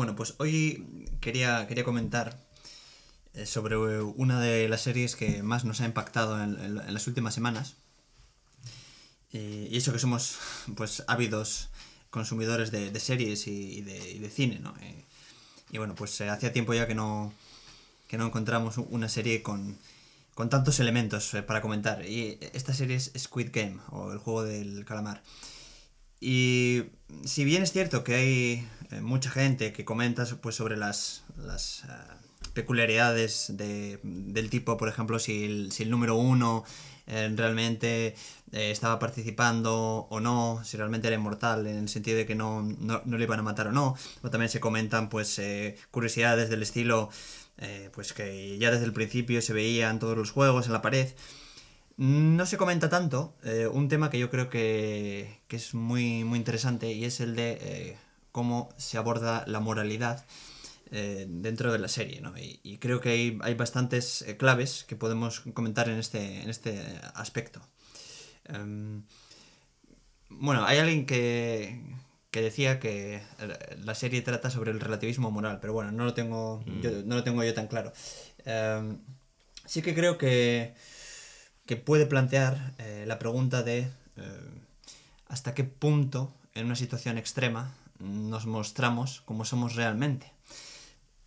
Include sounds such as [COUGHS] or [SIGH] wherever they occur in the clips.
Bueno, pues hoy quería, quería comentar eh, sobre una de las series que más nos ha impactado en, las últimas semanas. y eso que somos [LAUGHS] pues ávidos consumidores de, series y, de, cine, ¿no? y bueno, pues eh, hacía tiempo ya que no, que no encontramos una serie con, con tantos elementos eh, para comentar. Y esta serie es Squid Game, o el juego del calamar. Y si bien es cierto que hay eh, mucha gente que comenta pues, sobre las, las peculiaridades de, del tipo, por ejemplo, si el, si el número uno realmente estaba participando o no, si realmente era inmortal, en el sentido de que no, no, no le iban a matar o no. O también se comentan pues curiosidades del estilo eh, pues que ya desde el principio se veían todos los juegos en la pared. No se comenta tanto eh, un tema que yo creo que, es muy, muy interesante y es el de eh, cómo se aborda la moralidad dentro de la serie. ¿no? Y, creo que hay, hay bastantes claves que podemos comentar en este, en este aspecto. Em, bueno, hay alguien que, que decía que la serie trata sobre el relativismo moral, pero bueno, no lo tengo, yo, mm. no lo tengo yo tan claro. Em, sí que creo que, que puede plantear eh, la pregunta de eh, hasta qué punto en una situación extrema nos mostramos como somos realmente.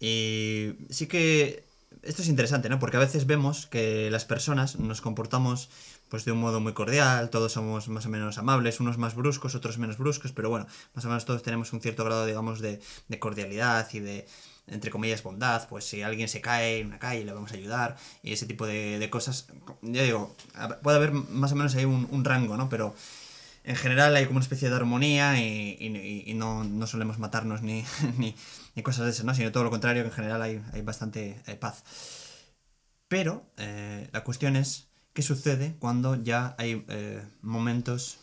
Y sí que esto es interesante, ¿no? Porque a veces vemos que las personas nos comportamos pues de un modo muy cordial, todos somos más o menos amables, unos más bruscos, otros menos bruscos, pero bueno, más o menos todos tenemos un cierto grado, digamos, de, cordialidad y de, entre comillas, bondad, pues si alguien se cae en una calle le vamos a ayudar y ese tipo de, cosas, ya digo, puede haber más o menos ahí un, rango, ¿no? Pero en general hay como una especie de armonía y, no, solemos matarnos [LAUGHS] ni, ni, cosas de esas, ¿no? Sino todo lo contrario, que en general hay, bastante eh, paz. Pero eh, la cuestión es qué sucede cuando ya hay eh, momentos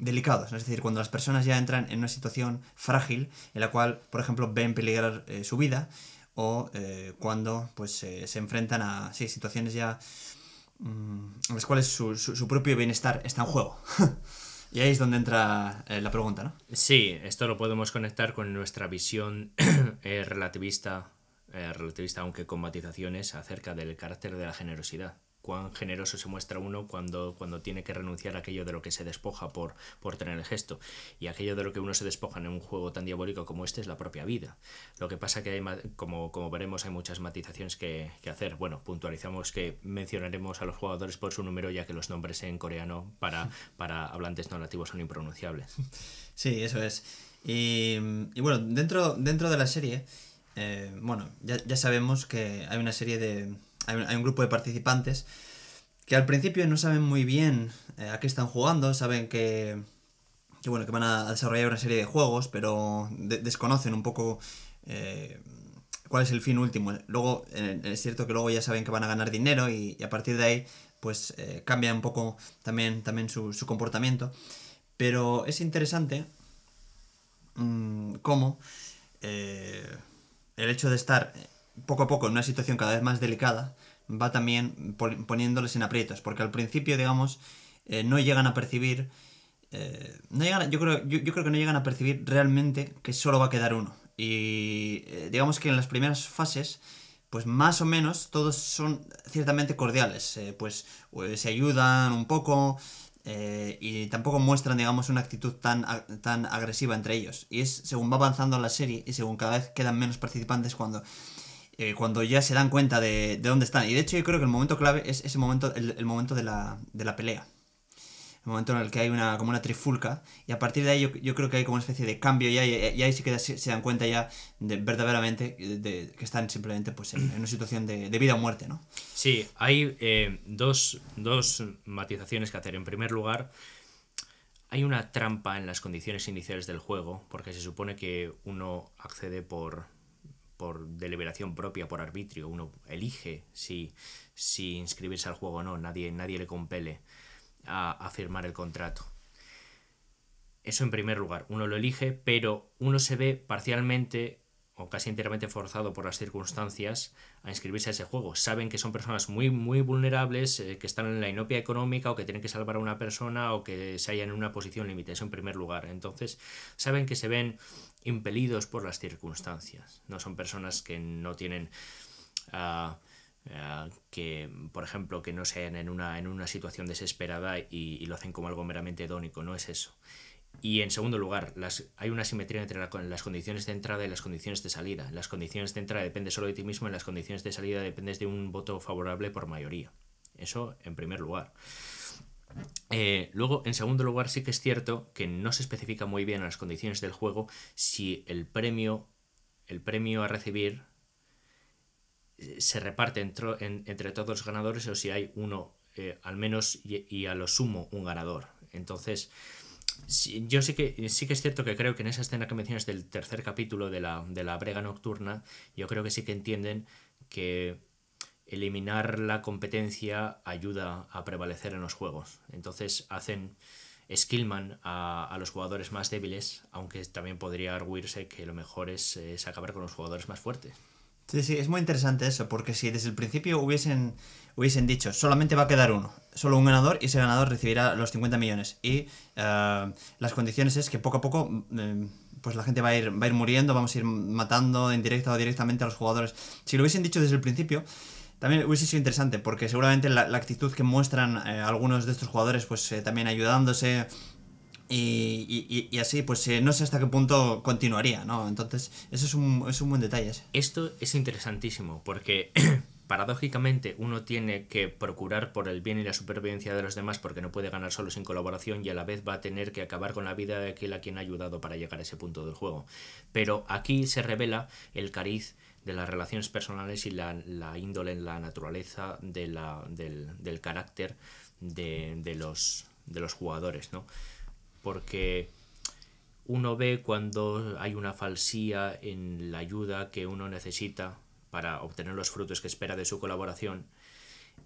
delicados, es decir, cuando las personas ya entran en una situación frágil en la cual, por ejemplo, ven peligrar eh, su vida o eh, cuando pues se enfrentan a situaciones ya mm, en las cuales su, su, propio bienestar está en juego. [LAUGHS] y ahí es donde entra la pregunta, ¿no? Sí, esto lo podemos conectar con nuestra visión [COUGHS] relativista, relativista, aunque con matizaciones, acerca del carácter de la generosidad cuán generoso se muestra uno cuando, cuando tiene que renunciar a aquello de lo que se despoja por, por tener el gesto. Y aquello de lo que uno se despoja en un juego tan diabólico como este es la propia vida. Lo que pasa que hay, como, como veremos, hay muchas matizaciones que, hacer. Bueno, puntualizamos que mencionaremos a los jugadores por su número, ya que los nombres en coreano para, [LAUGHS] para hablantes no nativos son impronunciables. Sí, eso es. Y, bueno, dentro, dentro de la serie, eh, bueno, ya, ya sabemos que hay una serie de hay un, grupo de participantes que al principio no saben muy bien eh, a qué están jugando, saben que, que, bueno, que van a desarrollar una serie de juegos, pero desconocen un poco eh, cuál es el fin último. Luego, eh, es cierto que luego ya saben que van a ganar dinero y, a partir de ahí, pues cambia un poco también, también su, comportamiento. Pero es interesante mm, cómo el hecho de estar poco a poco en una situación cada vez más delicada, va también poniéndoles en aprietos, porque al principio, digamos, eh, no llegan a percibir, eh, no llegan, yo, creo, yo, creo que no llegan a percibir realmente que solo va a quedar uno. Y eh, digamos que en las primeras fases, pues más o menos todos son ciertamente cordiales, pues, pues, se ayudan un poco, y tampoco muestran, digamos, una actitud tan, tan agresiva entre ellos. Y es según va avanzando la serie y según cada vez quedan menos participantes cuando eh, cuando ya se dan cuenta de, de, dónde están. Y de hecho yo creo que el momento clave es ese momento, el, momento de la, de la, pelea. El momento en el que hay una, como una trifulca. Y a partir de ahí yo, yo creo que hay como una especie de cambio. Y ahí, y ahí sí que se, dan cuenta ya de, verdaderamente de, que están simplemente pues, en, una situación de, vida o muerte. ¿no? Sí, hay eh, dos, dos matizaciones que hacer. En primer lugar, hay una trampa en las condiciones iniciales del juego, porque se supone que uno accede por, por deliberación propia, por arbitrio, uno elige si, si inscribirse al juego o no, nadie, nadie le compele a, firmar el contrato. Eso en primer lugar, uno lo elige, pero uno se ve parcialmente o casi enteramente forzado por las circunstancias a inscribirse a ese juego. Saben que son personas muy, muy vulnerables, eh, que están en la inopia económica o que tienen que salvar a una persona o que se hallan en una posición límite, eso en primer lugar. Entonces, saben que se ven impelidos por las circunstancias. No son personas que no tienen... Ah, ah, que, por ejemplo, que no sean en una, en una situación desesperada y, y, lo hacen como algo meramente hedónico, no es eso. Y en segundo lugar, las, hay una simetría entre las condiciones de entrada y las condiciones de salida. las condiciones de entrada depende solo de ti mismo, en las condiciones de salida dependes de un voto favorable por mayoría. Eso en primer lugar. Eh, luego, en segundo lugar, sí que es cierto que no se especifica muy bien en las condiciones del juego si el premio, el premio a recibir eh, se reparte entre, todos los ganadores o si hay uno, eh, al menos y, a lo sumo, un ganador. Entonces, yo sí que, sí que es cierto que creo que en esa escena que mencionas del tercer capítulo de la, de la brega nocturna, yo creo que sí que entienden que eliminar la competencia ayuda a prevalecer en los juegos. Entonces hacen skillman a, a los jugadores más débiles, aunque también podría arguirse que lo mejor es, acabar con los jugadores más fuertes. Sí, sí, es muy interesante eso, porque si desde el principio hubiesen, hubiesen dicho, solamente va a quedar uno, solo un ganador, y ese ganador recibirá los 50 millones. Y uh, las condiciones es que poco a poco uh, pues la gente va a, ir, va a ir muriendo, vamos a ir matando en directo o directamente a los jugadores. Si lo hubiesen dicho desde el principio, también hubiese sido interesante, porque seguramente la, actitud que muestran eh, algunos de estos jugadores, pues eh, también ayudándose, y, y, y, así, pues eh, no sé hasta qué punto continuaría, ¿no? Entonces, eso es un, es un buen detalle. Esto es interesantísimo, porque [CLEARS THROAT] paradójicamente uno tiene que procurar por el bien y la supervivencia de los demás porque no puede ganar solo sin colaboración y a la vez va a tener que acabar con la vida de aquel a quien ha ayudado para llegar a ese punto del juego. Pero aquí se revela el cariz de las relaciones personales y la, la índole, la naturaleza de la, del, del carácter de, de, los, de los jugadores, ¿no? porque uno ve cuando hay una falsía en la ayuda que uno necesita para obtener los frutos que espera de su colaboración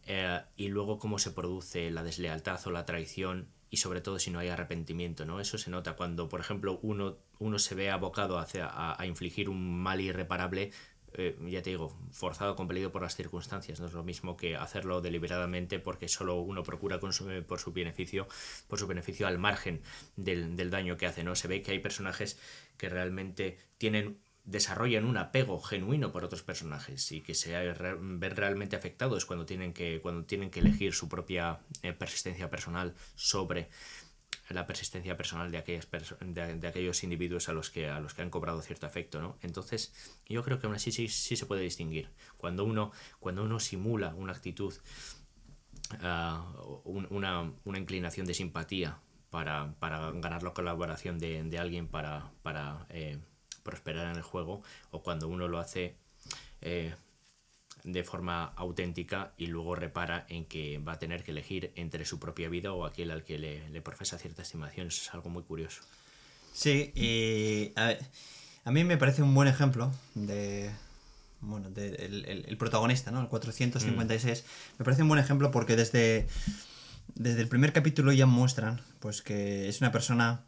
eh, y luego cómo se produce la deslealtad o la traición y sobre todo si no hay arrepentimiento, ¿no? Eso se nota cuando, por ejemplo, uno, uno se ve abocado hacia, a, a infligir un mal irreparable eh, ya te digo, forzado, compelido por las circunstancias. No es lo mismo que hacerlo deliberadamente porque solo uno procura consumir por su beneficio, por su beneficio al margen del, del daño que hace. ¿no? Se ve que hay personajes que realmente tienen desarrollan un apego genuino por otros personajes y que se ven realmente afectados cuando tienen que, cuando tienen que elegir su propia eh, persistencia personal sobre la persistencia personal de, aquellas de, aquellos individuos a los, que, a los que han cobrado cierto afecto, ¿no? Entonces, yo creo que aún así sí, sí se puede distinguir. Cuando uno, cuando uno simula una actitud, uh, un, una, una, inclinación de simpatía para, para ganar la colaboración de, de alguien para, para eh, prosperar en el juego, o cuando uno lo hace eh, de forma auténtica y luego repara en que va a tener que elegir entre su propia vida o aquel al que le, le profesa cierta estimación. Eso es algo muy curioso. Sí, y a, ver, a mí me parece un buen ejemplo de, bueno, de, el, el, el, protagonista, ¿no? El 456. Mm. Me parece un buen ejemplo porque desde, desde el primer capítulo ya muestran pues que es una persona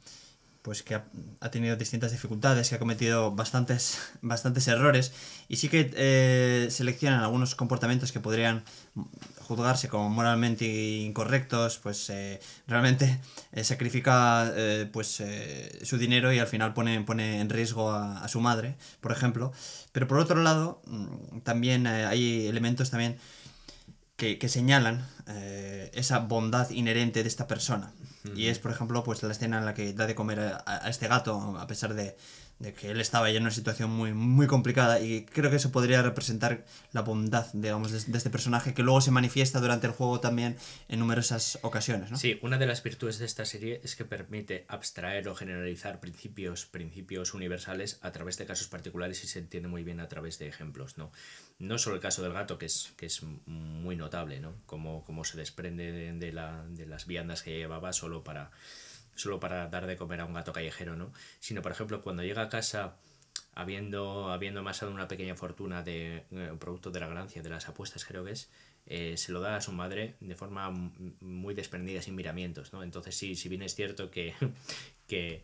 pues que ha, tenido distintas dificultades, que ha cometido bastantes, [LAUGHS] bastantes errores y sí que eh, seleccionan algunos comportamientos que podrían juzgarse como moralmente incorrectos, pues eh, realmente eh, sacrifica eh, pues su dinero y al final pone, pone en riesgo a, a, su madre, por ejemplo. Pero por otro lado, mm, también hay elementos también que, que señalan esa bondad inherente de esta persona. Y es, por ejemplo, pues la escena en la que da de comer a, a este gato, a pesar de, de, que él estaba ya en una situación muy, muy complicada. Y creo que eso podría representar la bondad, digamos, de, de, este personaje, que luego se manifiesta durante el juego también en numerosas ocasiones. ¿no? Sí, una de las virtudes de esta serie es que permite abstraer o generalizar principios, principios universales a través de casos particulares y se entiende muy bien a través de ejemplos. No, no solo el caso del gato, que es, que es muy notable, ¿no? Como, se desprende de, de, la, de las viandas que llevaba solo para solo para dar de comer a un gato callejero, ¿no? Sino, por ejemplo, cuando llega a casa habiendo, habiendo amasado una pequeña fortuna de eh, producto de la ganancia, de las apuestas creo que es, eh, se lo da a su madre de forma muy desprendida, sin miramientos, ¿no? Entonces sí, si bien es cierto que, [LAUGHS] que,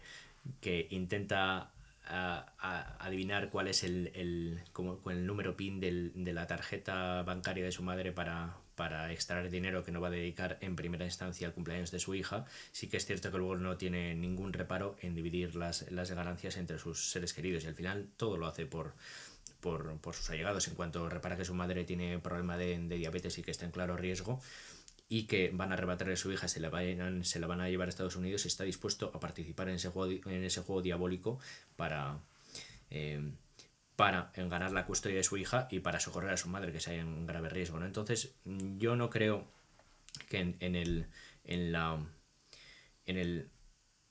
que intenta a, adivinar cuál es el, el, como, el número PIN del, de la tarjeta bancaria de su madre para, para extraer dinero que no va a dedicar en primera instancia al cumpleaños de su hija, sí que es cierto que luego no tiene ningún reparo en dividir las, las ganancias entre sus seres queridos y al final todo lo hace por, por, por sus allegados. En cuanto repara que su madre tiene problema de, de diabetes y que está en claro riesgo y que van a arrebatarle a su hija, se la, van a llevar a Estados Unidos está dispuesto a participar en ese juego, en ese juego diabólico para, eh, para ganar la custodia de su hija y para socorrer a su madre que se haya en grave riesgo. Entonces, yo no creo que en, en, el, en, la, en, el,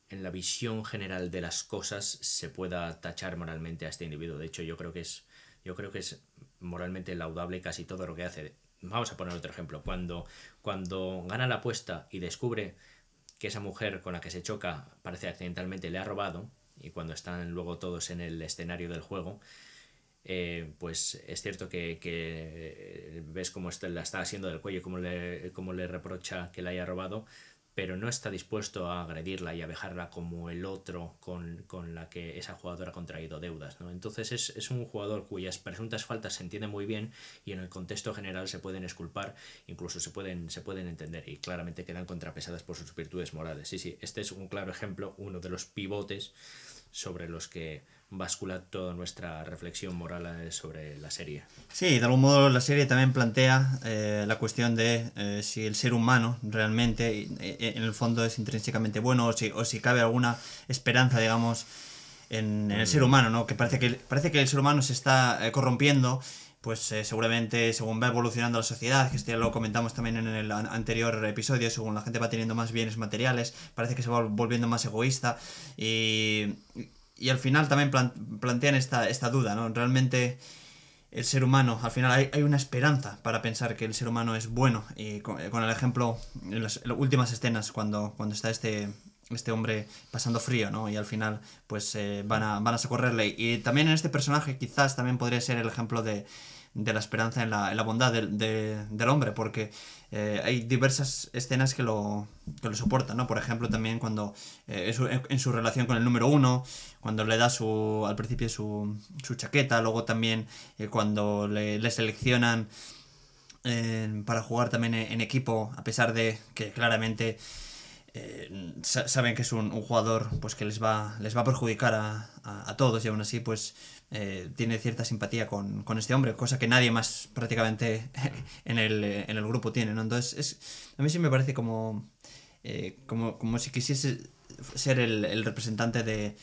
en la visión general de las cosas se pueda tachar moralmente a este individuo. De hecho, yo creo que es, yo creo que es moralmente laudable casi todo lo que hace Vamos a poner otro ejemplo. Cuando, cuando gana la apuesta y descubre que esa mujer con la que se choca parece accidentalmente le ha robado, y cuando están luego todos en el escenario del juego, eh, pues es cierto que, ves cómo la está haciendo del cuello, cómo le, cómo le reprocha que la haya robado, pero no está dispuesto a agredirla y a dejarla como el otro con, la que esa jugadora ha contraído deudas. ¿no? Entonces es, es, un jugador cuyas presuntas faltas se entienden muy bien y en el contexto general se pueden esculpar, incluso se pueden, se pueden entender y claramente quedan contrapesadas por sus virtudes morales. Sí, sí, este es un claro ejemplo, uno de los pivotes sobre los que bascula toda nuestra reflexión moral eh, sobre la serie. Sí, de algún modo la serie también plantea eh, la cuestión de eh, si el ser humano realmente en el fondo es intrínsecamente bueno o si, o si cabe alguna esperanza, digamos, en, el ser humano, ¿no? Que parece que, parece que el ser humano se está corrompiendo pues seguramente según va evolucionando la sociedad, que esto ya lo comentamos también en el anterior episodio, según la gente va teniendo más bienes materiales, parece que se va volviendo más egoísta y, y al final también plantean esta, esta duda, ¿no? Realmente el ser humano, al final hay, una esperanza para pensar que el ser humano es bueno. Y con, el ejemplo, en las, últimas escenas, cuando, cuando está este, este hombre pasando frío, ¿no? Y al final, pues eh, van, a, van a socorrerle. Y también en este personaje quizás también podría ser el ejemplo de, de la esperanza en la, en la bondad del, hombre, porque eh, hay diversas escenas que lo, que lo soportan, ¿no? Por ejemplo, también cuando eh, en, su, relación con el número uno, cuando le da su, al principio su, su chaqueta, luego también eh, cuando le, le seleccionan para jugar también en, equipo, a pesar de que claramente saben que es un, un, jugador pues que les va, les va a perjudicar a, a, a todos y aún así pues eh, tiene cierta simpatía con, este hombre, cosa que nadie más prácticamente [LAUGHS] en el, en el grupo tiene, ¿no? Entonces, es, a mí sí me parece como, eh, como, como si quisiese ser el, representante de,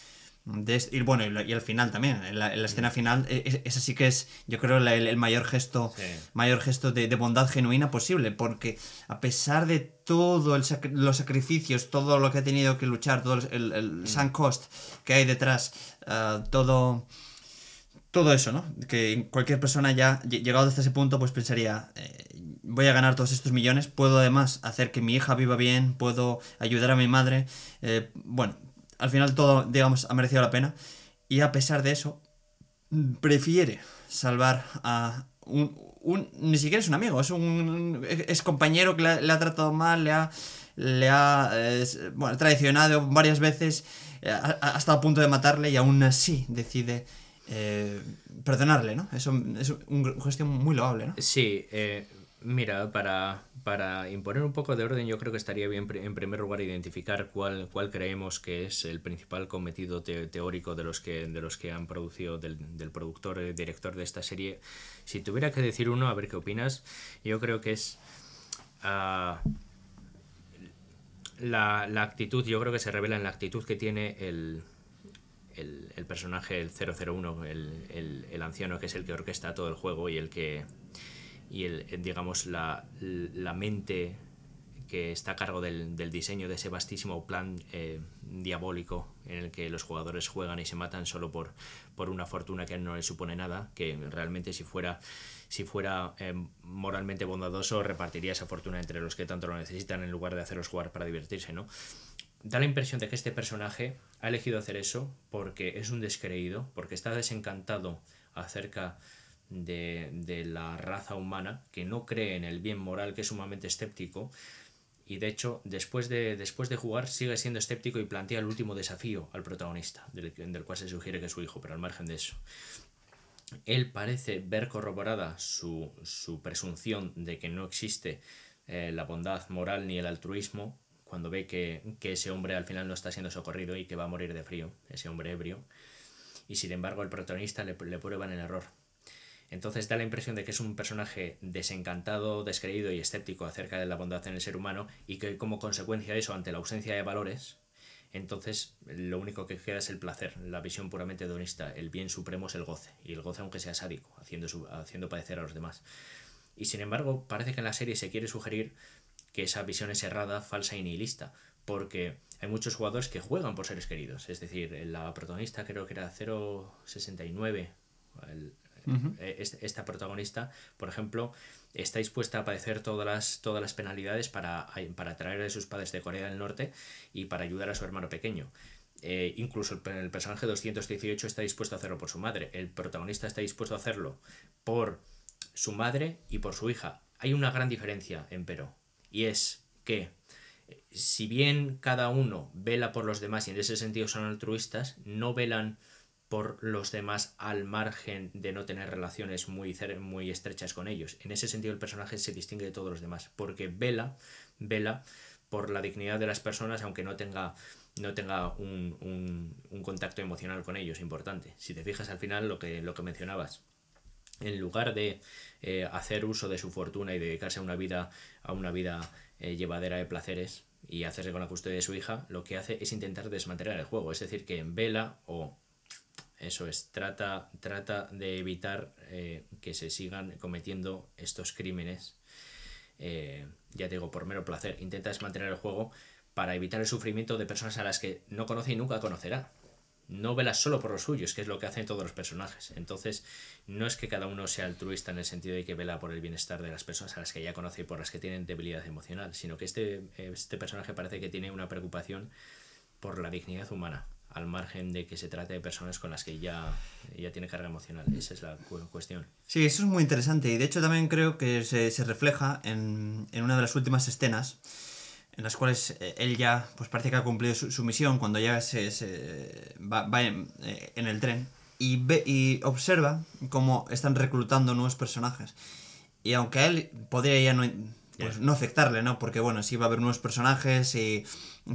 de y bueno, y, al final también, en la, escena final, e, ese sí que es, yo creo, el, mayor gesto, mayor gesto de, bondad genuina posible, porque a pesar de todo el los sacrificios, todo lo que ha tenido que luchar, todo el, el, mm. sunk cost que hay detrás, ah, todo todo eso, ¿no? Que cualquier persona ya llegado hasta ese punto pues pensaría, eh, voy a ganar todos estos millones, puedo además hacer que mi hija viva bien, puedo ayudar a mi madre, eh, bueno, al final todo, digamos, ha merecido la pena y a pesar de eso, prefiere salvar a un, un ni siquiera es un amigo, es un es compañero que le ha, tratado mal, le ha, le ha bueno, traicionado varias veces, eh, ha estado a punto de matarle y aún así decide eh, perdonarle, ¿no? Eso es un gestión muy loable, ¿no? Sí, eh, mira, para, para imponer un poco de orden yo creo que estaría bien en primer lugar identificar cuál, cuál creemos que es el principal cometido teórico de los que, de los que han producido, del, del productor y director de esta serie. Si tuviera que decir uno, a ver qué opinas, yo creo que es... Uh, la, la actitud, yo creo que se revela en la actitud que tiene el, el, personaje, el 001, el, el, anciano que es el que orquesta todo el juego y el que, y el, digamos, la, la mente que está a cargo del, del, diseño de ese vastísimo plan eh, diabólico en el que los jugadores juegan y se matan solo por, por una fortuna que no les supone nada, que realmente si fuera, si fuera eh, moralmente bondadoso repartiría esa fortuna entre los que tanto lo necesitan en lugar de hacerlos jugar para divertirse, ¿no? Da la impresión de que este personaje ha elegido hacer eso porque es un descreído, porque está desencantado acerca de, de, la raza humana, que no cree en el bien moral, que es sumamente escéptico, Y de hecho, después de, después de jugar, sigue siendo escéptico y plantea el último desafío al protagonista, del, cual se sugiere que es su hijo, pero al margen de eso. Él parece ver corroborada su, su presunción de que no existe eh, la bondad moral ni el altruismo cuando ve que, que, ese hombre al final no está siendo socorrido y que va a morir de frío, ese hombre ebrio. Y sin embargo el protagonista le, le prueba en el error. Entonces da la impresión de que es un personaje desencantado, descreído y escéptico acerca de la bondad en el ser humano y que como consecuencia de eso, ante la ausencia de valores, entonces lo único que queda es el placer, la visión puramente hedonista, el bien supremo es el goce, y el goce aunque sea sádico, haciendo, haciendo padecer a los demás. Y sin embargo, parece que en la serie se quiere sugerir que esa visión es errada, falsa y nihilista, porque hay muchos jugadores que juegan por seres queridos, es decir, la protagonista creo que era 069, el, uh -huh. esta protagonista, por ejemplo, está dispuesta a padecer todas las, todas las penalidades para, para traer a sus padres de Corea del Norte y para ayudar a su hermano pequeño. Eh, incluso el, el, personaje 218 está dispuesto a hacerlo por su madre. El protagonista está dispuesto a hacerlo por su madre y por su hija. Hay una gran diferencia, empero, y es que si bien cada uno vela por los demás y en ese sentido son altruistas, no velan por los demás al margen de no tener relaciones muy, muy estrechas con ellos. En ese sentido el personaje se distingue de todos los demás, porque vela, vela por la dignidad de las personas aunque no tenga, no tenga un, un, un contacto emocional con ellos importante. Si te fijas al final lo que, lo que mencionabas, en lugar de eh, hacer uso de su fortuna y dedicarse a una vida, a una vida eh, llevadera de placeres y hacerse con la custodia de su hija, lo que hace es intentar desmantelar el juego. Es decir, que en vela o eso es, trata, trata de evitar eh, que se sigan cometiendo estos crímenes, ya digo, por mero placer. Intenta desmantelar el juego para evitar el sufrimiento de personas a las que no conoce y nunca conocerá. No velas solo por los suyos, que es lo que hacen todos los personajes. Entonces, no es que cada uno sea altruista en el sentido de que vela por el bienestar de las personas a las que ya conoce y por las que tienen debilidad emocional, sino que este, este personaje parece que tiene una preocupación por la dignidad humana al margen de que se trate de personas con las que ya, ya tiene carga emocional. Esa es la cuestión. Sí, eso es muy interesante y de hecho también creo que se, se refleja en, en, una de las últimas escenas en las cuales eh, él ya pues parece que ha cumplido su, su misión cuando ya se, se va, va en, eh, en, el tren y, ve, y observa cómo están reclutando nuevos personajes. Y aunque a él podría ya no, pues, no afectarle, ¿no? Porque bueno, sí va a haber nuevos personajes y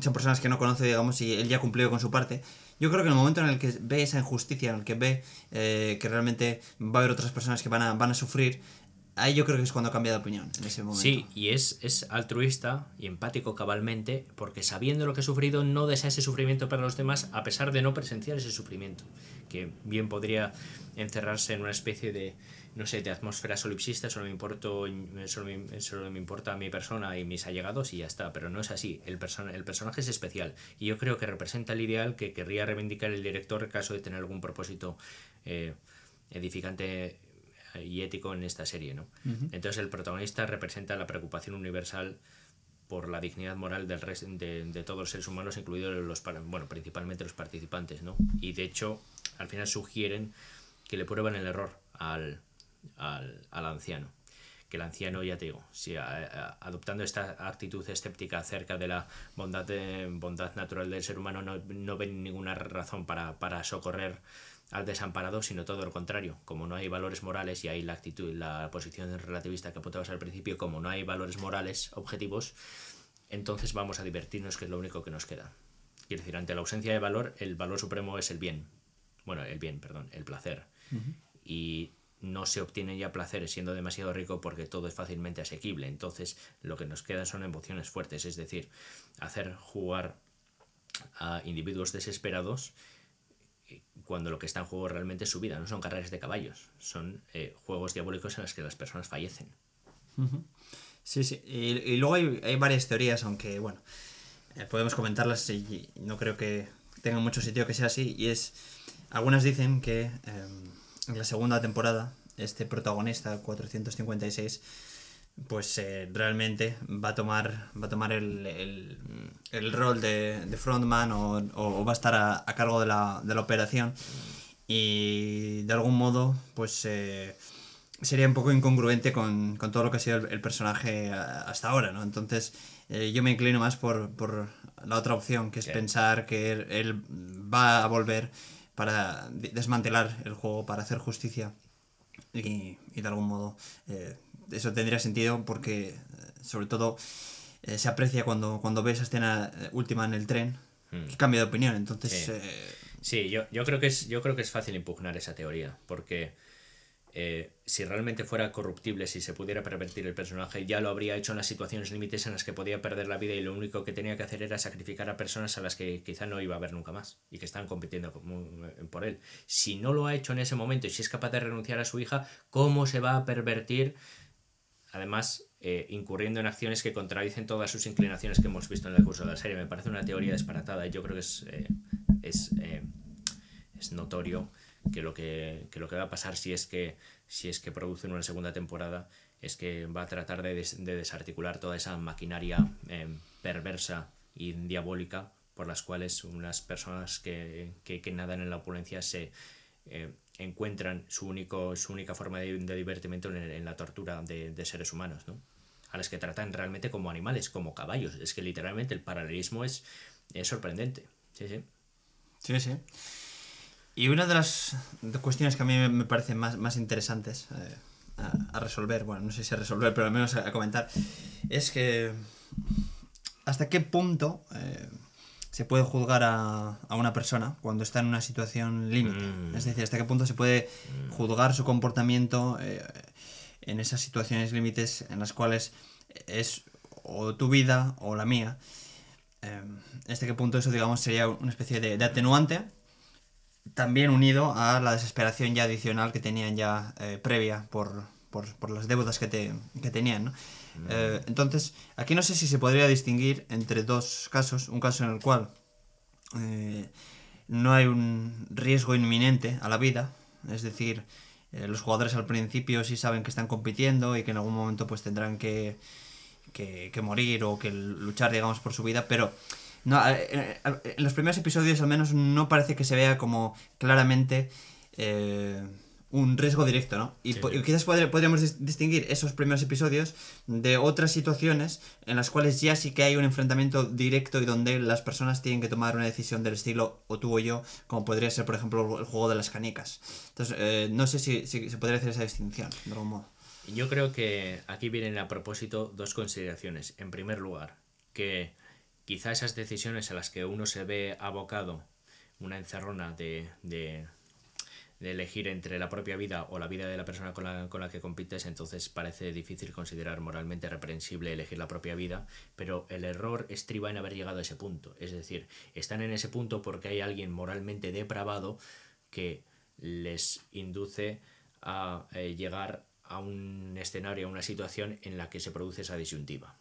son personas que no conoce, digamos, y él ya ha cumplido con su parte. Yo creo que en el momento en el que ve esa injusticia, en el que ve eh, que realmente va a haber otras personas que van a, van a sufrir, ahí yo creo que es cuando cambia de opinión, en ese momento. Sí, y es, es altruista y empático cabalmente, porque sabiendo lo que ha sufrido, no desea ese sufrimiento para los demás, a pesar de no presenciar ese sufrimiento, que bien podría encerrarse en una especie de, no sé, de atmósfera solipsista, solo me, importo, solo, me, solo me importa mi persona y mis allegados y ya está, pero no es así, el, person el personaje es especial y yo creo que representa el ideal que querría reivindicar el director en caso de tener algún propósito eh, edificante y ético en esta serie, ¿no? Uh -huh. Entonces el protagonista representa la preocupación universal por la dignidad moral del de, de, todos los seres humanos, incluidos los, bueno, principalmente los participantes, ¿no? Y de hecho, al final sugieren que le prueban el error al, al, al anciano. Que el anciano, ya te digo, si a, a, adoptando esta actitud escéptica acerca de la bondad, de, bondad natural del ser humano, no, no ven ninguna razón para, para socorrer al desamparado, sino todo lo contrario. Como no hay valores morales y hay la actitud, la posición relativista que apuntabas al principio, como no hay valores morales objetivos, entonces vamos a divertirnos, que es lo único que nos queda. Quiere decir, ante la ausencia de valor, el valor supremo es el bien. Bueno, el bien, perdón, el placer. Uh -huh. Y no se obtiene ya placeres siendo demasiado rico porque todo es fácilmente asequible. Entonces, lo que nos quedan son emociones fuertes, es decir, hacer jugar a individuos desesperados cuando lo que está en juego realmente es su vida, no son carreras de caballos, son eh, juegos diabólicos en los que las personas fallecen. Sí, sí, y, y luego hay, hay, varias teorías, aunque bueno, eh, podemos comentarlas y no creo que tenga mucho sitio que sea así, y es, algunas dicen que eh, en la segunda temporada, este protagonista, 456, pues eh, realmente va a tomar va a tomar el, el, el rol de, de frontman o, o, va a estar a, a cargo de la, de la, operación y de algún modo pues eh, sería un poco incongruente con, con todo lo que ha sido el, el personaje hasta ahora, ¿no? Entonces, eh, yo me inclino más por, por la otra opción, que es pensar que él, él va a volver para de- desmantelar el juego, para hacer justicia. Y, y de algún modo eh, eso tendría sentido porque, eh, sobre todo, eh, se aprecia cuando, cuando ves esa escena eh, última en el tren, Mm. que cambia de opinión. Entonces, Sí. eh, Sí, yo, yo, creo que es, yo creo que es fácil impugnar esa teoría, porque eh, si realmente fuera corruptible, si se pudiera pervertir el personaje, ya lo habría hecho en las situaciones límites en las que podía perder la vida y lo único que tenía que hacer era sacrificar a personas a las que quizá no iba a ver nunca más y que están compitiendo como- por él. Si no lo ha hecho en ese momento y si es capaz de renunciar a su hija, ¿cómo se va a pervertir? Además, eh, incurriendo en acciones que contradicen todas sus inclinaciones que hemos visto en el curso de la serie. Me parece una teoría disparatada y yo creo que es, eh, es, eh, es notorio que lo que, que lo que va a pasar si es que, si es que producen una segunda temporada es que va a tratar de, des- de desarticular toda esa maquinaria perversa y diabólica por las cuales unas personas que, que, nadan en la opulencia se encuentran su, único, su única forma de, de divertimento en, la tortura de, seres humanos, ¿no? a las que tratan realmente como animales, como caballos. Es que literalmente el paralelismo es, es sorprendente. Sí, sí. Sí, sí. Y una de las cuestiones que a mí me- parecen más, más interesantes eh, a, resolver, bueno, no sé si a resolver, pero al menos a, a comentar, es que hasta qué punto eh, se puede juzgar a, a una persona cuando está en una situación límite. Mm. Es decir, hasta qué punto se puede juzgar su comportamiento eh, en esas situaciones límites en las cuales es o tu vida o la mía. Eh, hasta qué punto eso, digamos, sería una especie de, de atenuante, también unido a la desesperación ya adicional que tenían ya eh, previa por, por, por las deudas que, te, que tenían, ¿no? Eh, entonces, aquí no sé si se podría distinguir entre dos casos, un caso en el cual eh, no hay un riesgo inminente a la vida, es decir, eh, los jugadores al principio sí saben que están compitiendo y que en algún momento pues tendrán que, que, morir o que luchar, digamos, por su vida, pero no, eh, eh, en los primeros episodios al menos no parece que se vea como claramente un riesgo directo, ¿no? Y, Sí, po- sí. y quizás podr- podríamos dis- distinguir esos primeros episodios de otras situaciones en las cuales ya sí que hay un enfrentamiento directo y donde las personas tienen que tomar una decisión del estilo o tú o yo, como podría ser, por ejemplo, el juego de las canicas. Entonces, eh, no sé si, si se podría hacer esa distinción, de algún modo. Yo creo que aquí vienen a propósito dos consideraciones. En primer lugar, que quizá esas decisiones a las que uno se ve abocado, una encerrona de, de, de elegir entre la propia vida o la vida de la persona con la, con la que compites, entonces parece difícil considerar moralmente reprensible elegir la propia vida, pero el error estriba en haber llegado a ese punto. Es decir, están en ese punto porque hay alguien moralmente depravado que les induce a eh, llegar a un escenario, a una situación en la que se produce esa disyuntiva.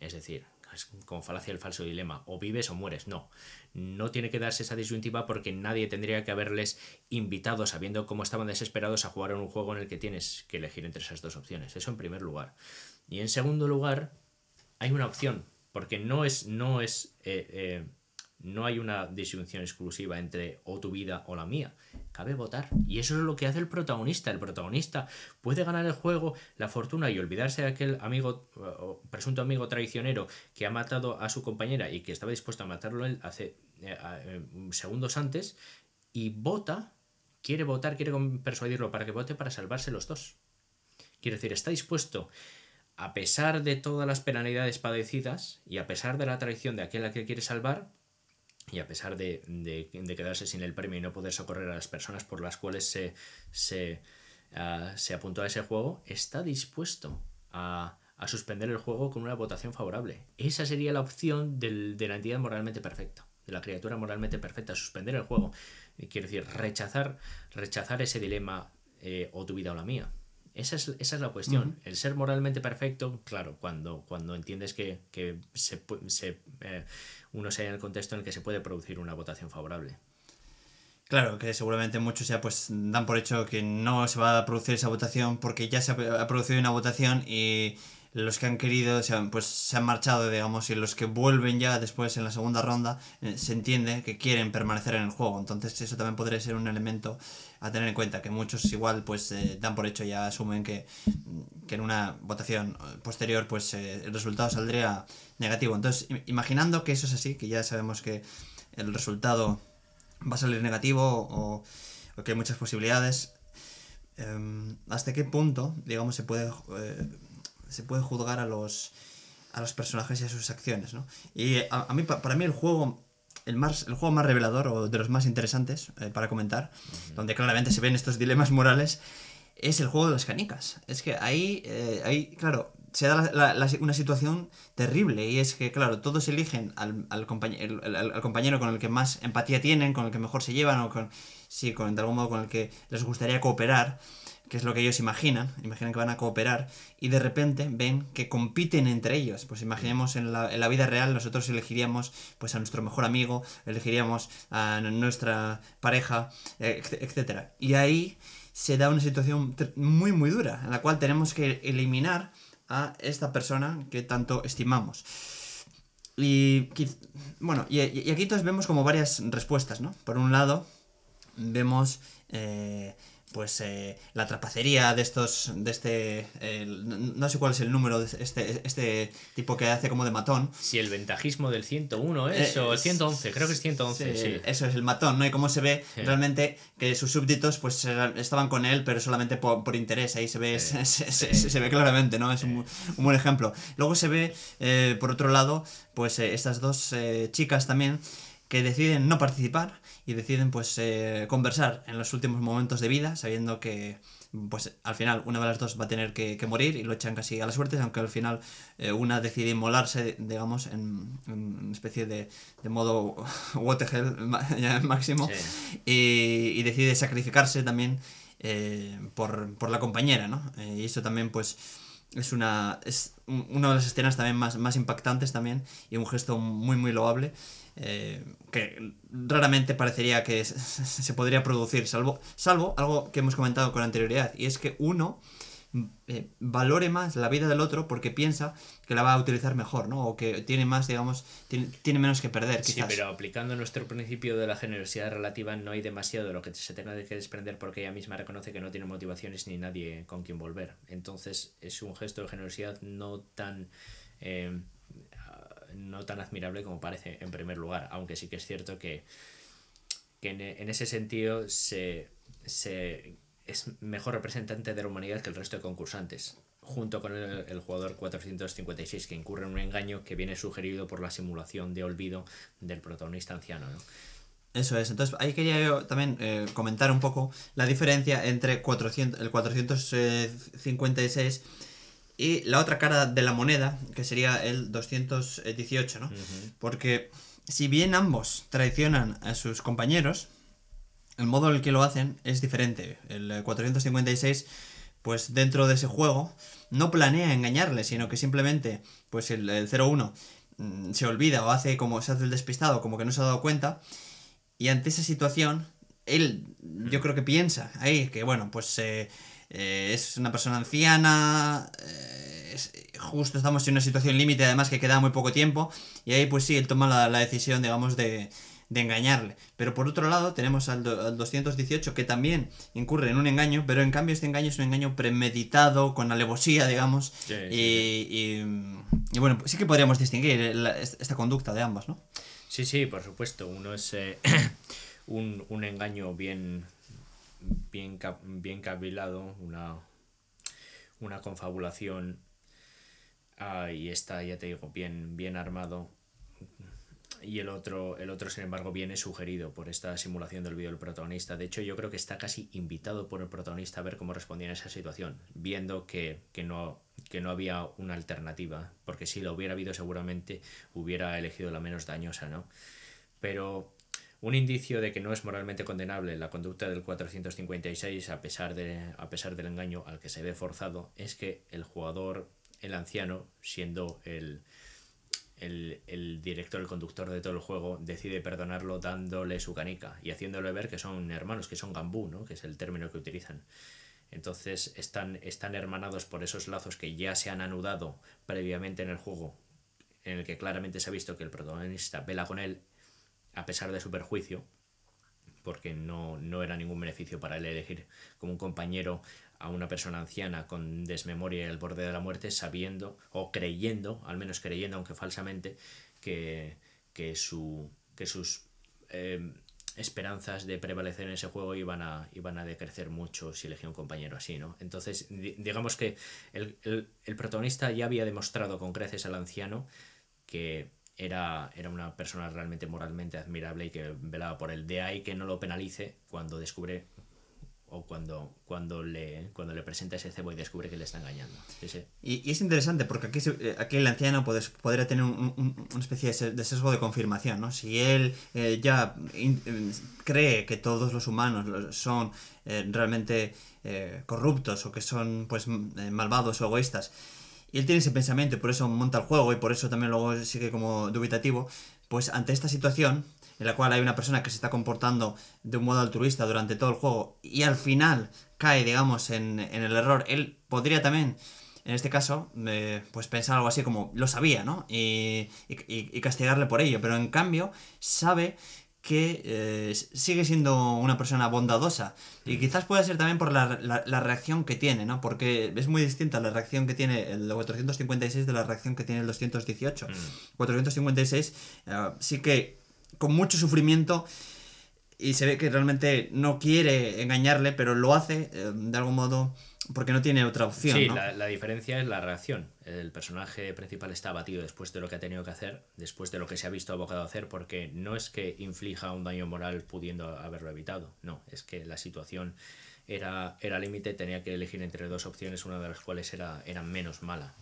Es decir, es como falacia el falso dilema, o vives o mueres. No, no tiene que darse esa disyuntiva porque nadie tendría que haberles invitado, sabiendo cómo estaban desesperados, a jugar en un juego en el que tienes que elegir entre esas dos opciones. Eso en primer lugar. Y en segundo lugar, hay una opción, porque no es, no es, eh, eh, no hay una disyunción exclusiva entre o tu vida o la mía. Cabe votar. Y eso es lo que hace el protagonista. El protagonista puede ganar el juego, la fortuna y olvidarse de aquel amigo, o presunto amigo traicionero que ha matado a su compañera y que estaba dispuesto a matarlo él hace eh, eh, segundos antes, y vota, quiere votar, quiere persuadirlo para que vote para salvarse los dos. Quiere decir, está dispuesto a pesar de todas las penalidades padecidas y a pesar de la traición de aquel a que quiere salvar, y a pesar de, de- de quedarse sin el premio y no poder socorrer a las personas por las cuales se, se, ah, se apuntó a ese juego, está dispuesto a, a suspender el juego con una votación favorable. Esa sería la opción del- de la entidad moralmente perfecta, de la criatura moralmente perfecta, suspender el juego. Y Quiere decir, rechazar, rechazar ese dilema eh, o tu vida o la mía. Esa es, esa es la cuestión. El ser moralmente perfecto, claro, cuando, cuando entiendes que, que se, se, eh, uno sea en el contexto en el que se puede producir una votación favorable. Claro, que seguramente muchos ya pues dan por hecho que no se va a producir esa votación porque ya se ha ha producido una votación y los que han querido se han, pues, se han marchado, digamos, y los que vuelven ya después en la segunda ronda, eh, se entiende que quieren permanecer en el juego. Entonces eso también podría ser un elemento a tener en cuenta, que muchos igual pues eh, dan por hecho, ya asumen que, que en una votación posterior pues eh, el resultado saldría negativo. Entonces, imaginando que eso es así, que ya sabemos que el resultado va a salir negativo o, o que hay muchas posibilidades, em, ¿hasta qué punto, digamos, se puede se puede juzgar a los, a los personajes y a sus acciones, ¿no? Y a, mí, para mí el juego, el, más, el juego más revelador o de los más interesantes eh, para comentar, donde claramente se ven estos dilemas morales, es el juego de las canicas. Es que ahí, eh, ahí claro, se da una situación terrible y es que, claro, todos eligen al, al, compañero, al, compañero con el que más empatía tienen, con el que mejor se llevan o con, sí, con, de algún modo con el que les gustaría cooperar que es lo que ellos imaginan, imaginan que van a cooperar, y de repente ven que compiten entre ellos. Pues imaginemos en la, vida real, nosotros elegiríamos pues a nuestro mejor amigo, elegiríamos a nuestra pareja, etc. Y ahí se da una situación muy, muy dura, en la cual tenemos que eliminar a esta persona que tanto estimamos. Y, bueno, y, y aquí entonces vemos como varias respuestas, ¿no? Por un lado, vemos... Eh, pues eh, la trapacería de estos, de este, no sé cuál es el número de este, este tipo que hace como de matón. Si el ventajismo del 101 es, o el 111, creo que es 111, sí, Eso es el matón, ¿no? Y cómo se ve realmente que sus súbditos pues estaban con él, pero solamente por, interés, ahí se ve, se, se, ve claramente, ¿no? Es un, un, buen ejemplo. Luego se ve, eh, por otro lado, pues eh, estas dos chicas también que deciden no participar y deciden pues eh, conversar en los últimos momentos de vida, sabiendo que pues al final una de las dos va a tener que, morir y lo echan casi a la suerte, aunque al final eh, una decide inmolarse, digamos, en, una especie de, de modo [LAUGHS] what the hell [LAUGHS] máximo y, y, decide sacrificarse también eh, por, por, la compañera, ¿no? y eso también pues es una es una de las escenas también más, más impactantes también y un gesto muy muy loable eh, que raramente parecería que [LAUGHS] se podría producir, salvo, salvo algo que hemos comentado con anterioridad, y es que uno eh, valore más la vida del otro porque piensa que la va a utilizar mejor, ¿no? O que tiene más, digamos, tiene, menos que perder, quizás. Sí, pero aplicando nuestro principio de la generosidad relativa no hay demasiado de lo que se tenga que desprender porque ella misma reconoce que no tiene motivaciones ni nadie con quien volver. Entonces es un gesto de generosidad no tan... Eh, no tan admirable como parece en primer lugar, aunque sí que es cierto que, en, ese sentido se, es mejor representante de la humanidad que el resto de concursantes, junto con el, jugador 456 que incurre en un engaño que viene sugerido por la simulación de olvido del protagonista anciano. Eso es, entonces ahí quería yo también eh, comentar un poco la diferencia entre 400, el 456 y la otra cara de la moneda, que sería el 218, ¿no? Porque si bien ambos traicionan a sus compañeros, el modo en el que lo hacen es diferente. El 456, pues dentro de ese juego, no planea engañarle, sino que simplemente, pues el, 01 mm, se olvida o hace como se hace el despistado, como que no se ha dado cuenta, y ante esa situación, él, yo creo que piensa ahí que, bueno, pues... Eh, eh, es una persona anciana, eh, justo estamos en una situación límite, además que queda muy poco tiempo, y ahí pues sí, él toma la, decisión, digamos, de, engañarle. Pero por otro lado tenemos al, 218 que también incurre en un engaño, pero en cambio este engaño es un engaño premeditado, con alevosía, digamos, y, y, bueno, sí que podríamos distinguir esta conducta de ambas, ¿no? Sí, sí, por supuesto. Uno es eh, [COUGHS] un, un engaño bien bien, bien cavilado, una, una confabulación ah, y está, ya te digo, bien, bien armado. Y el otro, el otro, sin embargo, viene sugerido por esta simulación del vídeo del protagonista. De hecho, yo creo que está casi invitado por el protagonista a ver cómo respondía en esa situación, viendo que, que, no, que no había una alternativa, porque si lo hubiera habido seguramente hubiera elegido la menos dañosa, ¿no? Pero un indicio de que no es moralmente condenable la conducta del 456 a pesar, de, a pesar del engaño al que se ve forzado es que el jugador, el anciano, siendo el, el, director, el conductor de todo el juego, decide perdonarlo dándole su canica y haciéndole ver que son hermanos, que son gambú, ¿no? que es el término que utilizan. Entonces están, están hermanados por esos lazos que ya se han anudado previamente en el juego, en el que claramente se ha visto que el protagonista vela con él a pesar de su perjuicio, porque no, no era ningún beneficio para él elegir como un compañero a una persona anciana con desmemoria y el borde de la muerte, sabiendo o creyendo, al menos creyendo, aunque falsamente, que, que, su, que sus eh, esperanzas de prevalecer en ese juego iban a, iban a decrecer mucho si elegía un compañero así, ¿no? Entonces, digamos que el, el protagonista ya había demostrado con creces al anciano que era, era una persona realmente moralmente admirable y que velaba por él. De ahí que no lo penalice cuando descubre o cuando, cuando, le, cuando le presenta ese cebo y descubre que le está engañando. Y, es interesante porque aquí, eh, aquí el anciano podría tener una especie de sesgo de confirmación. ¿no? Si él eh, ya eh, cree que todos los humanos son realmente corruptos o que son pues malvados o egoístas, y él tiene ese pensamiento y por eso monta el juego y por eso también luego sigue como dubitativo, pues ante esta situación en la cual hay una persona que se está comportando de un modo altruista durante todo el juego y al final cae, digamos, en, el error, él podría también, en este caso, eh, pues pensar algo así como lo sabía, ¿no? y, y castigarle por ello, pero en cambio sabe que eh, sigue siendo una persona bondadosa. Y quizás pueda ser también por la, la, reacción que tiene, ¿no? Porque es muy distinta la reacción que tiene el 456 de la reacción que tiene el 218. 456 mm. eh, sí que con mucho sufrimiento y se ve que realmente no quiere engañarle, pero lo hace eh, de algún modo porque no tiene otra opción. Sí, la, diferencia es la reacción. El personaje principal está abatido después de lo que ha tenido que hacer, después de lo que se ha visto abocado a hacer, porque no es que inflija un daño moral pudiendo haberlo evitado, no, es que la situación era, era límite, tenía que elegir entre dos opciones, una de las cuales era, era menos mala.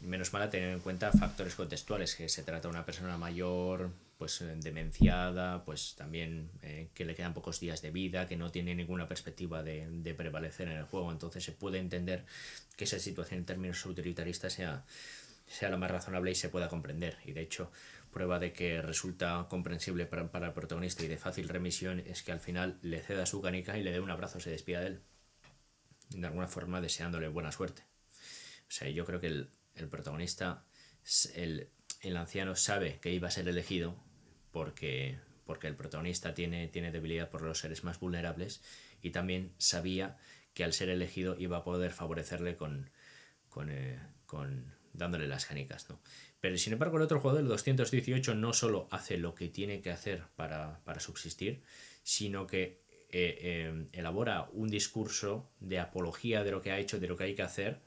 Menos mala teniendo en cuenta factores contextuales, que se trata de una persona mayor, pues eh, demenciada, pues también eh, que le quedan pocos días de vida, que no tiene ninguna perspectiva de, de, prevalecer en el juego. Entonces se puede entender que esa situación en términos utilitaristas sea, sea la más razonable y se pueda comprender. Y de hecho, prueba de que resulta comprensible para, para el protagonista y de fácil remisión es que al final le ceda su canica y le dé un abrazo, se despida de él. De alguna forma deseándole buena suerte. O sea, yo creo que el, el protagonista, el, el anciano sabe que iba a ser elegido porque, porque el protagonista tiene, tiene debilidad por los seres más vulnerables y también sabía que al ser elegido iba a poder favorecerle con, con, eh, dándole las canicas. ¿no? Pero sin embargo el otro jugador, el 218, no solo hace lo que tiene que hacer para, subsistir, sino que eh, eh, elabora un discurso de apología de lo que ha hecho, de lo que hay que hacer,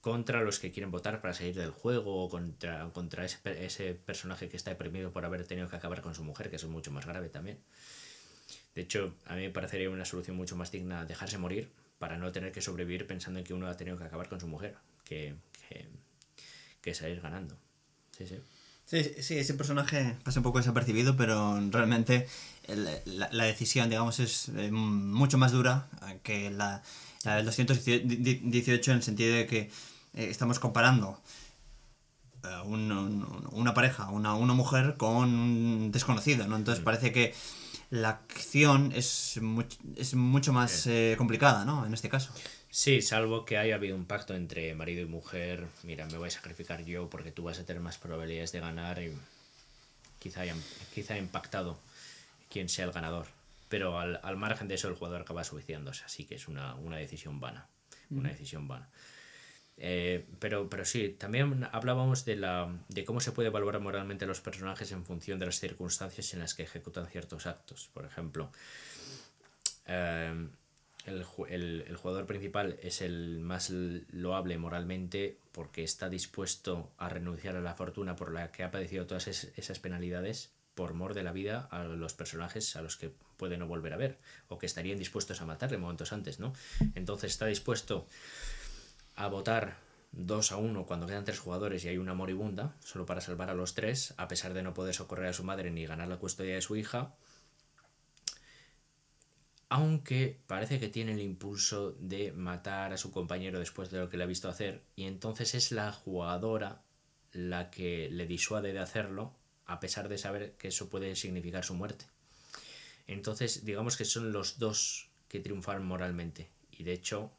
contra los que quieren votar para salir del juego o contra, contra ese, ese, personaje que está deprimido por haber tenido que acabar con su mujer, que es mucho más grave también. De hecho, a mí me parecería una solución mucho más digna dejarse morir para no tener que sobrevivir pensando en que uno ha tenido que acabar con su mujer, que, que, salir ganando. Sí, sí. Sí, sí, ese personaje pasa un poco desapercibido, pero realmente la, la, decisión, digamos, es eh, mucho más dura que la, la del 218 en el sentido de que eh, estamos comparando eh, una pareja, una, una, mujer con un desconocido, ¿no? Entonces mm. parece que la acción es, es mucho más eh, complicada, ¿no? En este caso. Sí, salvo que haya habido un pacto entre marido y mujer, mira, me voy a sacrificar yo porque tú vas a tener más probabilidades de ganar y quizá haya, quizá impactado quién sea el ganador. Pero al, al margen de eso el jugador acaba suicidándose, así que es una, una decisión vana. Una decisión vana. Eh, pero, pero sí, también hablábamos de, la, de cómo se puede evaluar moralmente los personajes en función de las circunstancias en las que ejecutan ciertos actos. Por ejemplo, eh, el, el, el, jugador principal es el más loable moralmente porque está dispuesto a renunciar a la fortuna por la que ha padecido todas esas penalidades por mor de la vida a los personajes a los que puede no volver a ver o que estarían dispuestos a matarle momentos antes, ¿no? Entonces está dispuesto a votar 2 a 1 cuando quedan tres jugadores y hay una moribunda, solo para salvar a los tres, a pesar de no poder socorrer a su madre ni ganar la custodia de su hija. Aunque parece que tiene el impulso de matar a su compañero después de lo que le ha visto hacer, y entonces es la jugadora la que le disuade de hacerlo, a pesar de saber que eso puede significar su muerte. Entonces, digamos que son los dos que triunfan moralmente. Y de hecho,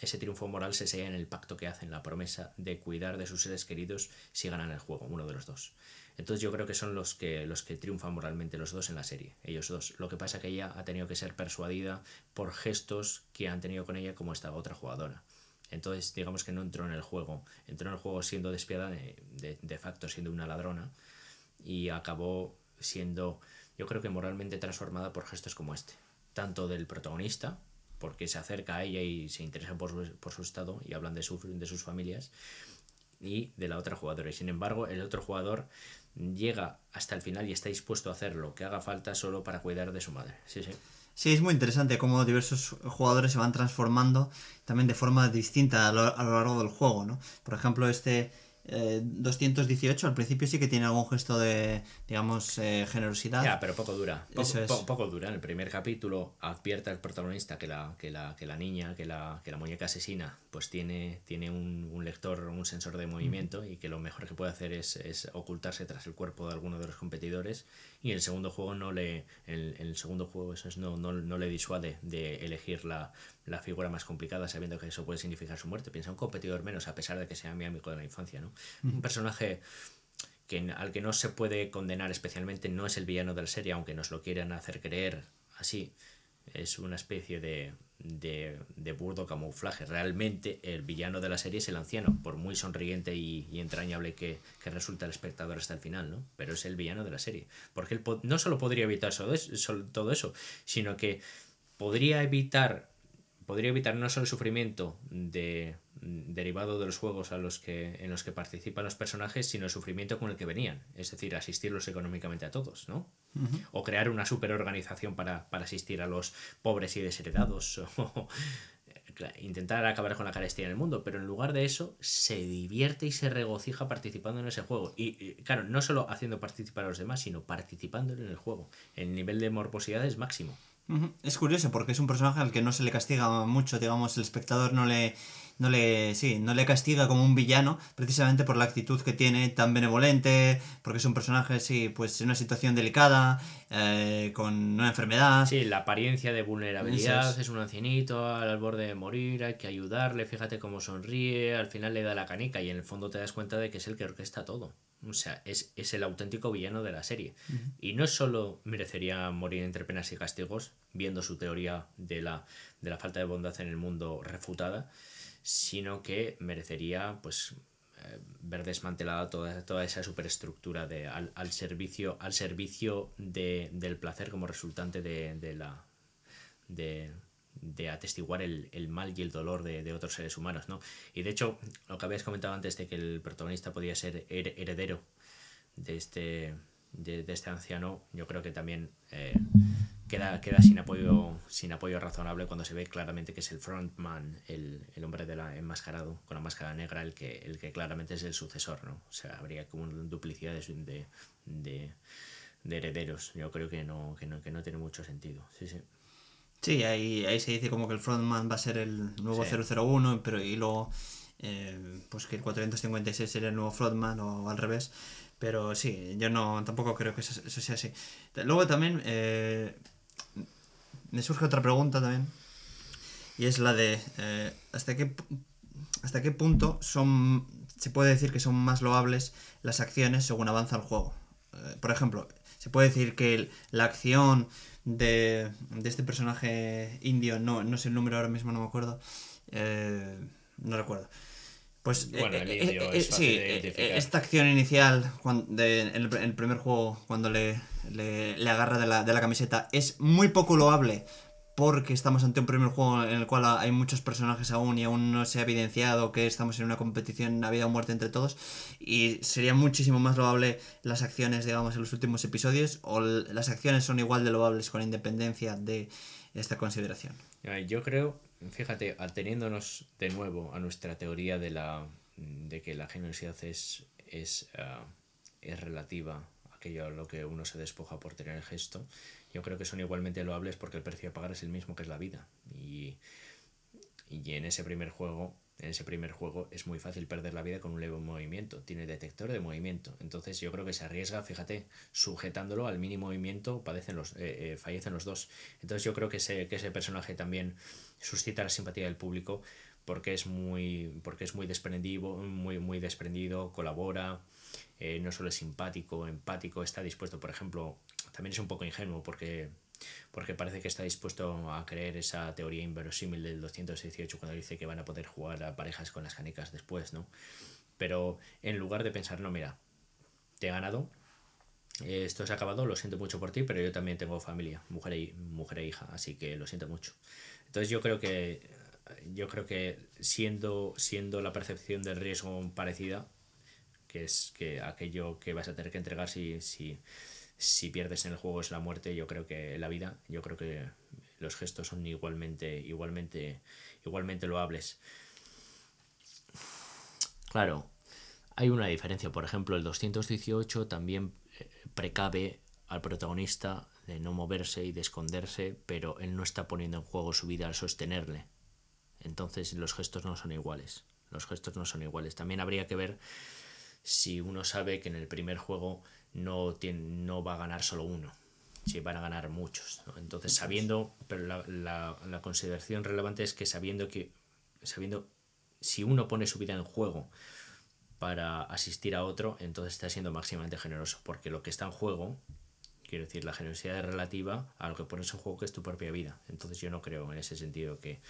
ese triunfo moral se sella en el pacto que hacen, la promesa de cuidar de sus seres queridos si ganan el juego, uno de los dos. Entonces yo creo que son los que, los que triunfan moralmente los dos en la serie, ellos dos. Lo que pasa es que ella ha tenido que ser persuadida por gestos que han tenido con ella como esta otra jugadora. Entonces digamos que no entró en el juego, entró en el juego siendo despiadada, de, de facto siendo una ladrona, y acabó siendo, yo creo que moralmente transformada por gestos como este, tanto del protagonista, porque se acerca a ella y se interesa por su, por su estado y hablan de, su, de sus familias, y de la otra jugadora. Y sin embargo, el otro jugador llega hasta el final y está dispuesto a hacer lo que haga falta solo para cuidar de su madre. Sí, sí. Sí, es muy interesante cómo diversos jugadores se van transformando también de forma distinta a lo, a lo largo del juego, ¿no? Por ejemplo, este 218 eh, al principio sí que tiene algún gesto de, digamos, eh, generosidad. Ya, pero poco dura. Poco, poco, dura. En el primer capítulo advierte al protagonista que la, que la, que la niña, que la, que la muñeca asesina, pues tiene, tiene un, un lector, un sensor de movimiento y que lo mejor que puede hacer es, es, ocultarse tras el cuerpo de alguno de los competidores. Y en el segundo juego no le, el, el segundo juego eso es, no, no, no le disuade de elegir la, la figura más complicada sabiendo que eso puede significar su muerte. Piensa un competidor menos a pesar de que sea mi amigo de la infancia, ¿no? Un personaje que, al que no se puede condenar especialmente no es el villano de la serie, aunque nos lo quieran hacer creer así. Es una especie de, de, burdo camuflaje. Realmente el villano de la serie es el anciano, por muy sonriente y, y entrañable que, que, resulta el espectador hasta el final, ¿no? Pero es el villano de la serie. Porque él no solo podría evitar todo eso, sino que podría evitar podría evitar no solo el sufrimiento de, derivado de los juegos a los que, en los que participan los personajes, sino el sufrimiento con el que venían, es decir, asistirlos económicamente a todos, ¿no? O crear una superorganización para, para asistir a los pobres y desheredados, [LAUGHS] o intentar acabar con la carestía en el mundo, pero en lugar de eso se divierte y se regocija participando en ese juego. Y, claro, no solo haciendo participar a los demás, sino participando en el juego. El nivel de morbosidad es máximo. Es curioso porque es un personaje al que no se le castiga mucho, digamos, el espectador no le, no le, sí, no le castiga como un villano, precisamente por la actitud que tiene tan benevolente, porque es un personaje, sí, pues en una situación delicada, eh, con una enfermedad. Sí, la apariencia de vulnerabilidad, es. es. un ancianito al borde de morir, hay que ayudarle, fíjate cómo sonríe, al final le da la canica y en el fondo te das cuenta de que es el que orquesta todo. O sea, es, es el auténtico villano de la serie. Uh -huh. Y no solo merecería morir entre penas y castigos, viendo su teoría de la, de la falta de bondad en el mundo refutada, sino que merecería pues eh, ver desmantelada toda, toda esa superestructura de, al, al servicio, al servicio de, del placer como resultante de, de la. De, de atestiguar el, el, mal y el dolor de, de, otros seres humanos, ¿no? Y de hecho, lo que habías comentado antes de que el protagonista podía ser heredero de este, de, este anciano, yo creo que también eh, queda, queda sin, apoyo, sin apoyo razonable cuando se ve claramente que es el frontman, el, el hombre de la enmascarado, con la máscara negra, el que, el que claramente es el sucesor, ¿no? O sea, habría como una duplicidad de, de, de herederos. Yo creo que no, que no, que no tiene mucho sentido. Sí, sí. Sí, ahí, ahí se dice como que el frontman va a ser el nuevo sí. 001, pero y luego eh, pues que el 456 sería el nuevo frontman o al revés. Pero sí, yo no tampoco creo que eso, eso sea así. Luego también eh, me surge otra pregunta también. Y es la de eh, ¿hasta, qué, hasta qué punto son se puede decir que son más loables las acciones según avanza el juego. Eh, por ejemplo, se puede decir que la acción de, de, este personaje indio, no, no sé el número ahora mismo, no me acuerdo, eh, no recuerdo. Pues bueno, el indio eh, es sí, esta acción inicial cuando, de, en, el, en, el, primer juego, cuando le, le, le agarra de la, de la, camiseta, es muy poco loable porque estamos ante un primer juego en el cual hay muchos personajes aún y aún no se ha evidenciado que estamos en una competición a vida o muerte entre todos y sería muchísimo más loable las acciones, digamos, en los últimos episodios o las acciones son igual de loables con independencia de esta consideración. Yo creo, fíjate, ateniéndonos de nuevo a nuestra teoría de la de que la generosidad es, es, uh, es relativa a aquello a lo que uno se despoja por tener el gesto, yo creo que son igualmente loables porque el precio a pagar es el mismo que es la vida. Y, y en ese primer juego, en ese primer juego es muy fácil perder la vida con un leve movimiento. Tiene detector de movimiento. Entonces yo creo que se arriesga, fíjate, sujetándolo al mínimo movimiento, padecen los, eh, eh, fallecen los dos. Entonces yo creo que ese, que ese personaje también suscita la simpatía del público porque es muy, porque es muy desprendido, muy, muy desprendido, colabora, eh, no solo es simpático, empático, está dispuesto, por ejemplo, también es un poco ingenuo porque, porque parece que está dispuesto a creer esa teoría inverosímil del 218 cuando dice que van a poder jugar a parejas con las canicas después, ¿no? Pero en lugar de pensar, no, mira, te he ganado, eh, esto se ha acabado, lo siento mucho por ti, pero yo también tengo familia, mujer e, mujer e hija, así que lo siento mucho. Entonces yo creo que yo creo que siendo, siendo la percepción del riesgo parecida, que es que aquello que vas a tener que entregar si, si, si pierdes en el juego es la muerte, yo creo que la vida, yo creo que los gestos son igualmente, igualmente, igualmente loables. Claro, hay una diferencia. Por ejemplo, el 218 también eh, precave al protagonista de no moverse y de esconderse, pero él no está poniendo en juego su vida al sostenerle. Entonces los gestos no son iguales. Los gestos no son iguales. También habría que ver si uno sabe que en el primer juego no, tiene, no va a ganar solo uno, si van a ganar muchos. Entonces, sabiendo, pero la, la, la, consideración relevante es que sabiendo que, sabiendo, si uno pone su vida en juego para asistir a otro, entonces está siendo máximamente generoso, porque lo que está en juego, quiero decir, la generosidad es relativa a lo que pones en juego que es tu propia vida. Entonces yo no creo en ese sentido que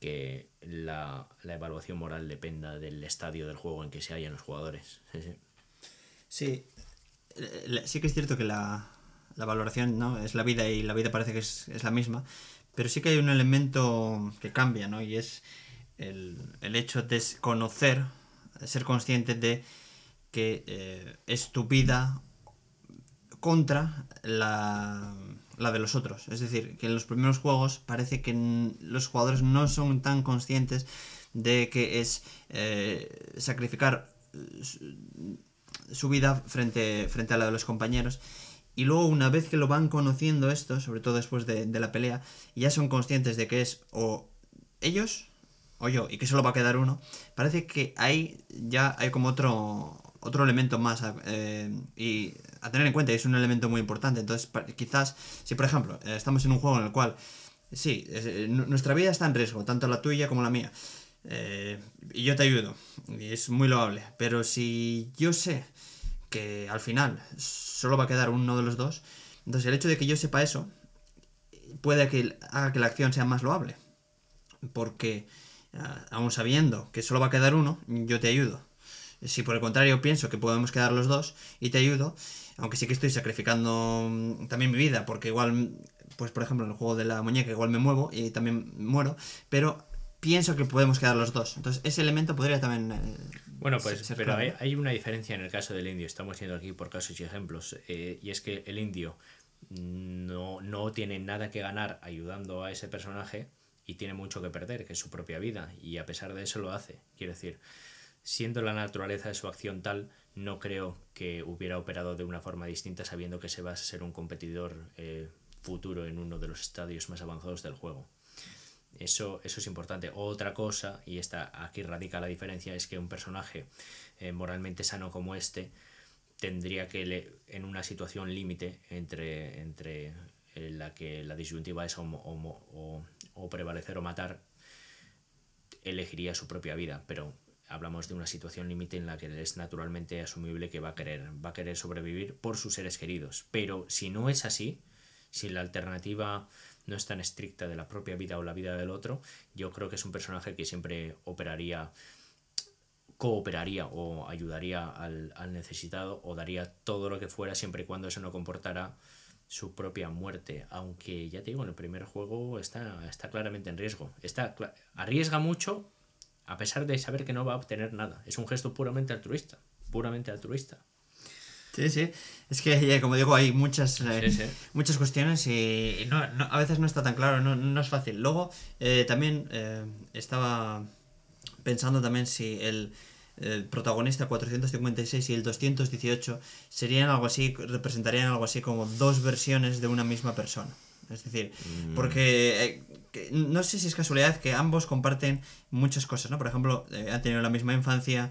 que la, la, evaluación moral dependa del estadio del juego en que se hallan los jugadores. Sí, sí. sí, sí que es cierto que la, la, valoración ¿no? es la vida y la vida parece que es, la misma, pero sí que hay un elemento que cambia, ¿no? Y es el, el hecho de conocer, ser consciente de que eh, es tu vida contra la la de los otros. Es decir, que en los primeros juegos parece que los jugadores no son tan conscientes de que es eh, sacrificar su vida frente, frente a la de los compañeros. Y luego una vez que lo van conociendo esto, sobre todo después de, de la pelea, ya son conscientes de que es o ellos o yo, y que solo va a quedar uno, parece que ahí ya hay como otro, otro elemento más eh, y a tener en cuenta, y es un elemento muy importante. Entonces, quizás, si por ejemplo eh, estamos en un juego en el cual, sí, eh, nuestra vida está en riesgo, tanto la tuya como la mía, y yo te ayudo, y es muy loable, pero si yo sé que al final solo va a quedar uno de los dos, entonces el hecho de que yo sepa eso puede que haga que la acción sea más loable, porque aún sabiendo que solo va a quedar uno, yo te ayudo. Si por el contrario pienso que podemos quedar los dos y te ayudo, aunque sí que estoy sacrificando mm, también mi vida, porque igual, pues por ejemplo en el juego de la muñeca igual me muevo y también muero, pero pienso que podemos quedar los dos. Entonces ese elemento podría también... Eh, bueno, pues ser pero hay, hay, una diferencia en el caso del indio, estamos yendo aquí por casos y ejemplos, eh, y es que el indio no, no tiene nada que ganar ayudando a ese personaje y tiene mucho que perder, que es su propia vida, y a pesar de eso lo hace. Quiero decir, siendo la naturaleza de su acción tal, no creo que hubiera operado de una forma distinta sabiendo que se va a ser un competidor eh, futuro en uno de los estadios más avanzados del juego. Eso, eso es importante. Otra cosa, y esta, aquí radica la diferencia, es que un personaje eh, moralmente sano como este tendría que, le, en una situación límite entre, entre la que la disyuntiva es o, o, o prevalecer o matar, elegiría su propia vida, pero hablamos de una situación límite en la que es naturalmente asumible que va a querer, va a querer sobrevivir por sus seres queridos. Pero si no es así, si la alternativa no es tan estricta de la propia vida o la vida del otro, yo creo que es un personaje que siempre operaría, cooperaría o ayudaría al, al necesitado o daría todo lo que fuera siempre y cuando eso no comportara su propia muerte. Aunque ya te digo, en el primer juego está, está claramente en riesgo. Está, arriesga mucho a pesar de saber que no va a obtener nada. Es un gesto puramente altruista. Puramente altruista. Sí, sí. Es que, como digo, hay muchas, eh, muchas cuestiones y, no, a veces no está tan claro, no, no es fácil. Luego, eh, también eh, estaba pensando también si el, el protagonista 456 y el 218 serían algo así, representarían algo así como dos versiones de una misma persona. Es decir, mm. porque eh, no sé si es casualidad que ambos comparten muchas cosas, ¿no? Por ejemplo, eh, han tenido la misma infancia,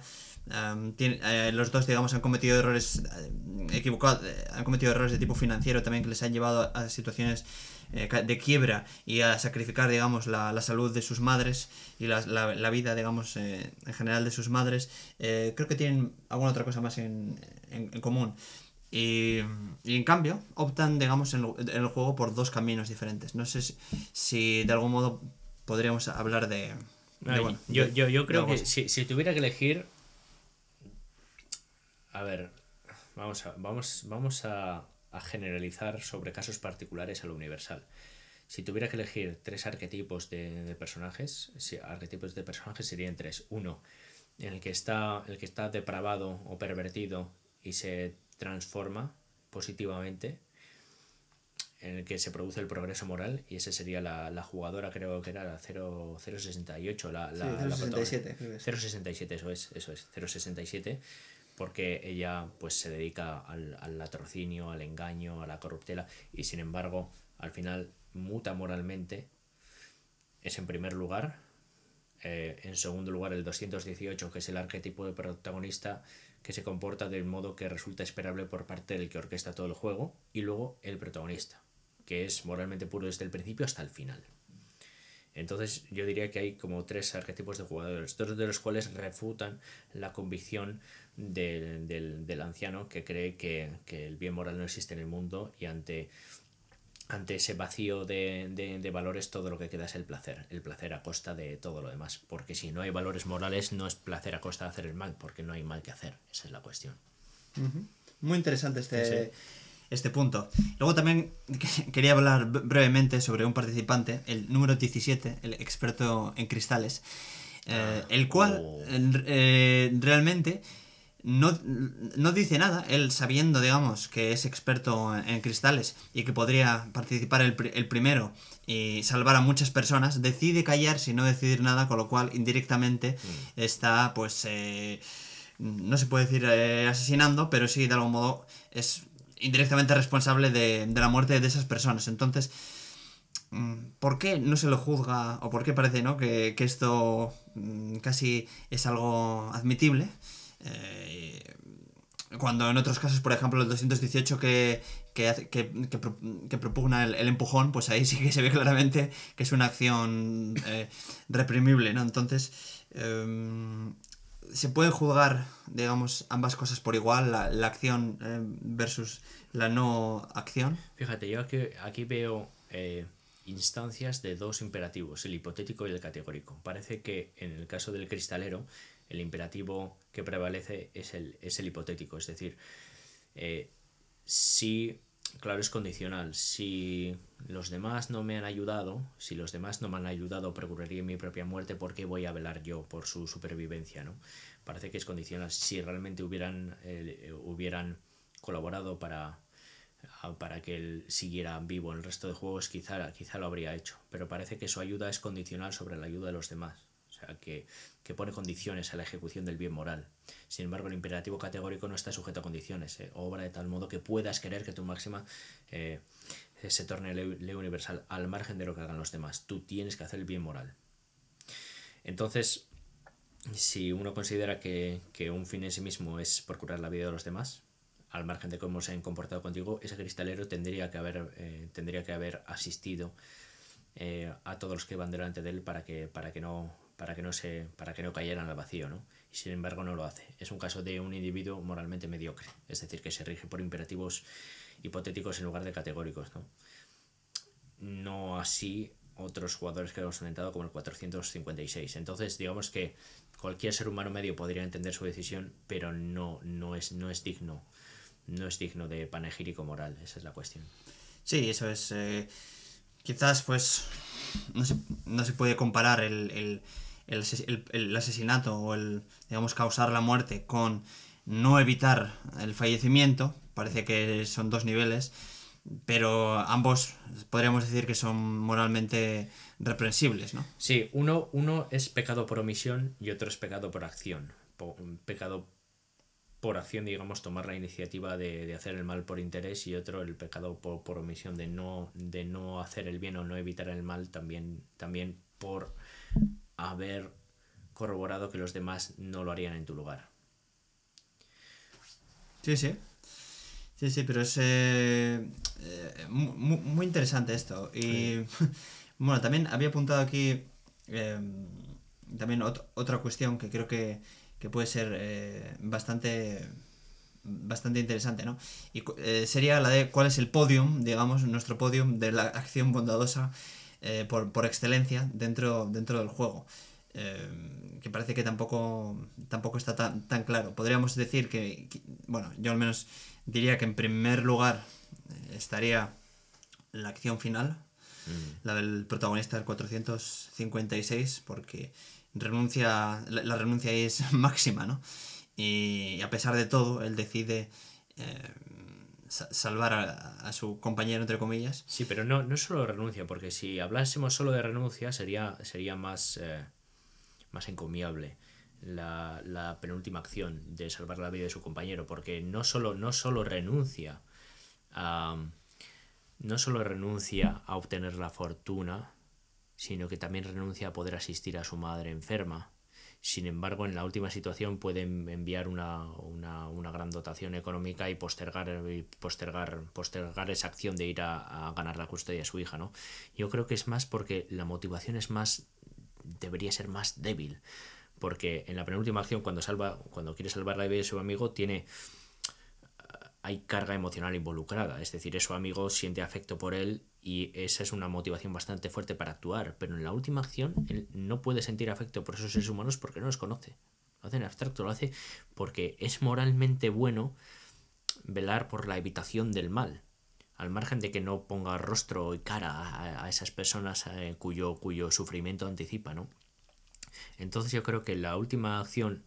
tiene- eh, los dos, digamos, han cometido errores eh, equivocados, eh, han cometido errores de tipo financiero también que les han llevado a, a situaciones de quiebra y a sacrificar, digamos, la, la salud de sus madres y la, la- la vida, digamos, en general de sus madres. Creo que tienen alguna otra cosa más en, en- en común. Y, y en cambio, optan, digamos, en, el- en el juego por dos caminos diferentes. No sé si, si de algún modo podríamos hablar de... de, bueno, yo, de- yo, yo de creo que si, si tuviera que elegir. A ver, vamos a, vamos, vamos a, a generalizar sobre casos particulares a lo universal. Si tuviera que elegir tres arquetipos de, de personajes, si- arquetipos de personajes serían tres. Uno, en el que está, el que está depravado o pervertido y se transforma positivamente, en el que se produce el progreso moral, y ese sería la, la jugadora, creo que era la 0, 068, la, la, Sí, la 067, creo que es. 067, eso es, eso es, 067, porque ella pues se dedica al, al latrocinio, al engaño, a la corruptela, y sin embargo, al final muta moralmente, es en primer lugar, eh, en segundo lugar el 218, que es el arquetipo de protagonista que se comporta del modo que resulta esperable por parte del que orquesta todo el juego, y luego el protagonista, que es moralmente puro desde el principio hasta el final. Entonces yo diría que hay como tres arquetipos de jugadores, dos de los cuales refutan la convicción del, del- del anciano que cree que, que el bien moral no existe en el mundo y ante, ante ese vacío de, de- de valores todo lo que queda es el placer, el placer a costa de todo lo demás, porque si no hay valores morales no es placer a costa de hacer el mal, porque no hay mal que hacer, esa es la cuestión. Muy interesante este, Sí, este punto. Luego también que- quería hablar bre- brevemente sobre un participante, el número 17, el experto en cristales, eh, el cual oh. eh, realmente no, no dice nada, él sabiendo, digamos, que es experto en, cristales y que podría participar el, el primero y salvar a muchas personas, decide callarse y no decidir nada, con lo cual indirectamente está, pues, eh, no se puede decir eh, asesinando, pero sí, de algún modo, es indirectamente responsable de, de la muerte de esas personas. Entonces, mm, ¿por qué no se lo juzga o por qué parece ¿no? que, que esto mm, casi es algo admitible? Eh, cuando en otros casos, por ejemplo, el 218 que, que, que, que pro- que propugna el, empujón, pues ahí [LAUGHS] sí que se ve claramente que es una acción eh, reprimible, ¿no? Entonces, em, se pueden juzgar, digamos, ambas cosas por igual, la, la acción eh, versus la no acción. Fíjate, yo aquí, veo instancias de dos imperativos, el hipotético y el categórico. Parece que en el caso del cristalero, el imperativo que prevalece es el, es el hipotético, es decir, eh, si, claro, es condicional, si los demás no me han ayudado, si los demás no me han ayudado, procuraría mi propia muerte, ¿por qué voy a velar yo por su supervivencia? ¿no? Parece que es condicional. Si realmente hubieran, eh, hubieran colaborado para, para que él siguiera vivo en el resto de juegos, quizá, quizá lo habría hecho. Pero parece que su ayuda es condicional sobre la ayuda de los demás. O sea, que, que pone condiciones a la ejecución del bien moral. Sin embargo, el imperativo categórico no está sujeto a condiciones. eh, Obra de tal modo que puedas querer que tu máxima eh, se torne ley, universal al margen de lo que hagan los demás. Tú tienes que hacer el bien moral. Entonces, si uno considera que, que un fin en sí mismo es procurar la vida de los demás, al margen de cómo se han comportado contigo, ese cristalero tendría que haber, eh, tendría que haber asistido a todos los que van delante de él para que, para que no para que no se para que no cayeran al vacío ¿no? y sin embargo no lo hace es un caso de un individuo moralmente mediocre es decir que se rige por imperativos hipotéticos en lugar de categóricos no, no así otros jugadores que hemos comentado como el 456 entonces digamos que cualquier ser humano medio podría entender su decisión pero no no es no es digno no es digno de panegírico moral esa es la cuestión Sí, eso es. eh, quizás, pues, no se, no se puede comparar el, el, el el- el asesinato o el, digamos, causar la muerte con no evitar el fallecimiento. Parece que son dos niveles, pero ambos podríamos decir que son moralmente reprensibles, ¿no? Sí, uno, uno es pecado por omisión y otro es pecado por acción. Pecado por acción, digamos, tomar la iniciativa de, de hacer el mal por interés y otro el pecado por, por omisión de no, de no hacer el bien o no evitar el mal también, también por haber corroborado que los demás no lo harían en tu lugar. Sí, sí. Sí, sí, pero es eh, eh, mu- muy, interesante esto. Y [LAUGHS] bueno, también había apuntado aquí eh, también ot- otra cuestión que creo que, que puede ser eh, bastante bastante interesante, ¿no? Y eh, sería la de cuál es el podium, digamos, nuestro podium de la acción bondadosa eh, por, por excelencia dentro, dentro del juego. Eh, que parece que tampoco, tampoco está tan, tan claro. Podríamos decir que, que- bueno, yo al menos diría que en primer lugar eh, estaría la acción final, la del protagonista del 456, porque renuncia, la, la renuncia ahí es [LAUGHS] máxima, ¿no? Y a pesar de todo, él decide eh, salvar a, a su compañero, entre comillas. Sí, pero no, no solo renuncia, porque si hablásemos solo de renuncia sería, sería más, eh, más encomiable la, la penúltima acción de salvar la vida de su compañero, porque no solo, no solo renuncia a, no solo renuncia a obtener la fortuna, sino que también renuncia a poder asistir a su madre enferma. Sin embargo, en la última situación pueden enviar una, una, una gran dotación económica y postergar, postergar, postergar esa acción de ir a, ganar la custodia de su hija, ¿no? Yo creo que es más porque la motivación es más. debería ser más débil. Porque en la penúltima acción, cuando salva, cuando quiere salvar la vida de su amigo, tiene hay carga emocional involucrada, es decir, su amigo siente afecto por él y esa es una motivación bastante fuerte para actuar, pero en la última acción él no puede sentir afecto por esos seres humanos porque no los conoce. Lo hace en abstracto, lo hace porque es moralmente bueno velar por la evitación del mal, al margen de que no ponga rostro y cara a, esas personas eh, cuyo, cuyo sufrimiento anticipa, ¿no? Entonces yo creo que la última acción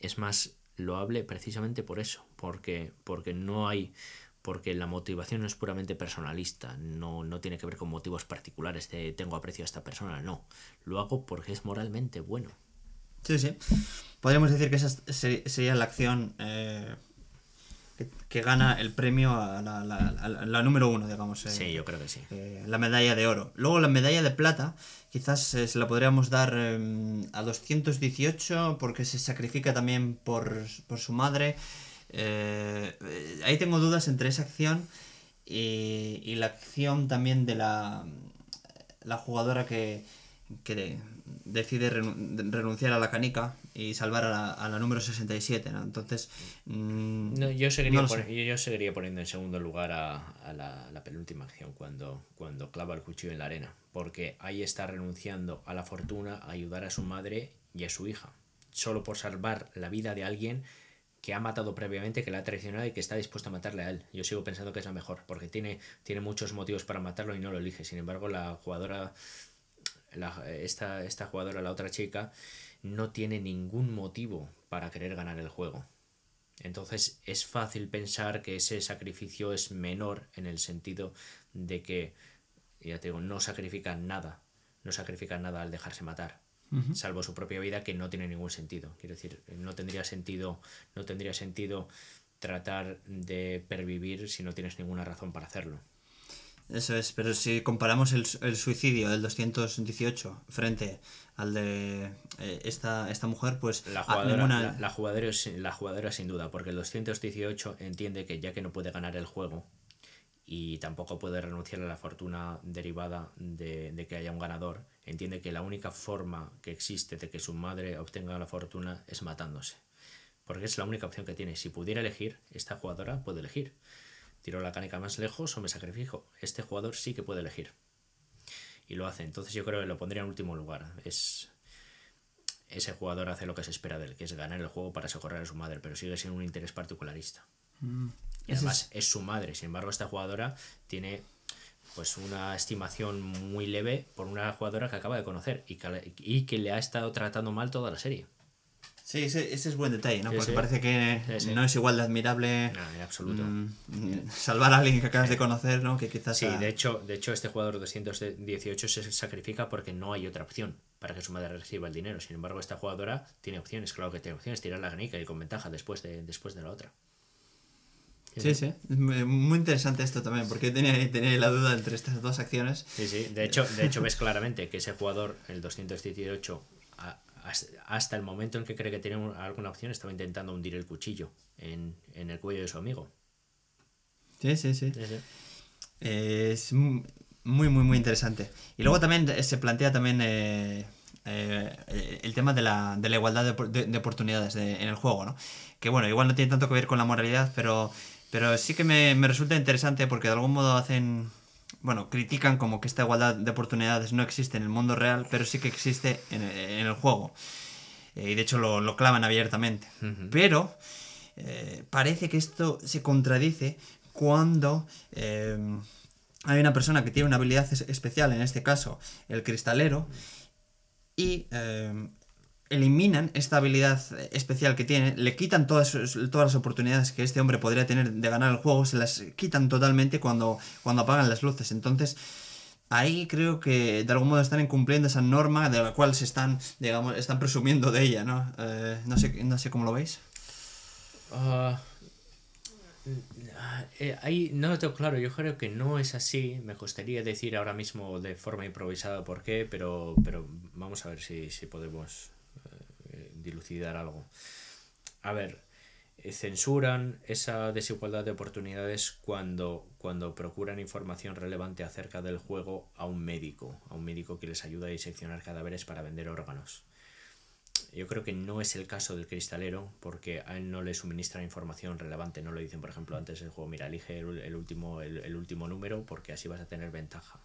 es más loable precisamente por eso, porque, porque no hay, porque la motivación no es puramente personalista, no, no tiene que ver con motivos particulares de tengo aprecio a esta persona, no, lo hago porque es moralmente bueno. Sí, sí. Podríamos decir que esa sería la acción eh, que, que gana el premio a la, la- a la- la número uno, digamos. eh, Sí, yo creo que sí. eh, la medalla de oro. Luego la medalla de plata, quizás se la podríamos dar eh, a 218 porque se sacrifica también por, por su madre. Eh, ahí tengo dudas entre esa acción y, y la acción también de la, la jugadora que, que de- decide renu- renunciar a la canica y salvar a la, a la número 67. ¿no? Entonces, mm, No, yo, seguiría no yo, yo seguiría poniendo en segundo lugar a, a la, la penúltima acción cuando, cuando clava el cuchillo en la arena, porque ahí está renunciando a la fortuna, a ayudar a su madre y a su hija, solo por salvar la vida de alguien que ha matado previamente, que la ha traicionado y que está dispuesto a matarle a él. Yo sigo pensando que es la mejor, porque tiene, tiene muchos motivos para matarlo y no lo elige. Sin embargo, la jugadora, esta, esta jugadora, la otra chica, no tiene ningún motivo para querer ganar el juego. Entonces es fácil pensar que ese sacrificio es menor en el sentido de que, ya te digo, no sacrifican nada, no sacrifican nada al dejarse matar, salvo su propia vida que no tiene ningún sentido. Quiero decir, no tendría sentido, no tendría sentido tratar de pervivir si no tienes ninguna razón para hacerlo. Eso es, pero si comparamos el, el suicidio del 218 frente al de eh, esta, esta mujer, pues La ah, jugadora, ninguna- la, la jugadora, la jugadora sin duda, porque el 218 entiende que ya que no puede ganar el juego y tampoco puede renunciar a la fortuna derivada de, de que haya un ganador, entiende que la única forma que existe de que su madre obtenga la fortuna es matándose. Porque es la única opción que tiene. Si pudiera elegir, esta jugadora puede elegir. Tiro la canica más lejos o me sacrifico. Este jugador sí que puede elegir. Y lo hace. Entonces yo creo que lo pondría en último lugar. Es, ese jugador hace lo que se espera de él, que es ganar el juego para socorrer a su madre, pero sigue siendo un interés particularista. Mm. Ese además es su madre. Sin embargo, esta jugadora tiene pues una estimación muy leve por una jugadora que acaba de conocer y que, y que le ha estado tratando mal toda la serie. Sí, ese, ese es buen detalle, ¿no? Sí, Porque sí. parece que Sí, no es igual de admirable en absoluto. mm, salvar a alguien que acabas de conocer, ¿no? Que quizás... Sí, de hecho, de hecho este jugador 218 se sacrifica porque no hay otra opción para que su madre reciba el dinero. Sin embargo, esta jugadora tiene opciones, claro que tiene opciones, tirar la ganica y con ventaja después de, después de la otra. Sí, sí. Muy interesante esto también, porque tenía, tenía la duda entre estas dos acciones. Sí, sí. De hecho, de hecho ves claramente que ese jugador, el 218, a- hasta el momento en que cree que tiene alguna opción, estaba intentando hundir el cuchillo en, el cuello de su amigo. Sí, sí, sí. es muy, muy, muy interesante. Y luego también se plantea también eh, eh, el tema de la, de la igualdad de, oportunidades en el juego, ¿no? Que bueno, igual no tiene tanto que ver con la moralidad, pero, pero sí que me, me resulta interesante porque de algún modo hacen bueno, critican como que esta igualdad de oportunidades no existe en el mundo real, pero sí que existe en, el juego. Eh, y de hecho lo, clavan abiertamente. Pero eh, parece que esto se contradice cuando eh, hay una persona que tiene una habilidad especial, en este caso el cristalero, y eliminan esta habilidad especial que tiene, le quitan todas, todas las oportunidades que este hombre podría tener de ganar el juego, se las quitan totalmente cuando, cuando apagan las luces. Entonces, ahí creo que de algún modo están incumpliendo esa norma de la cual se están, digamos, están presumiendo de ella, ¿no? Eh, no, sé, no sé cómo lo veis. Ah, eh, ahí no lo tengo claro, yo creo que no es así. Me costaría decir ahora mismo de forma improvisada por qué, pero, pero vamos a ver si, si podemos dilucidar algo. A ver, eh, censuran esa desigualdad de oportunidades cuando, cuando procuran información relevante acerca del juego a un médico, a un médico que les ayuda a diseccionar cadáveres para vender órganos. Yo creo que no es el caso del cristalero porque a él no le suministra información relevante, no le dicen, por ejemplo, antes del juego, mira, elige el, último, el último número porque así vas a tener ventaja.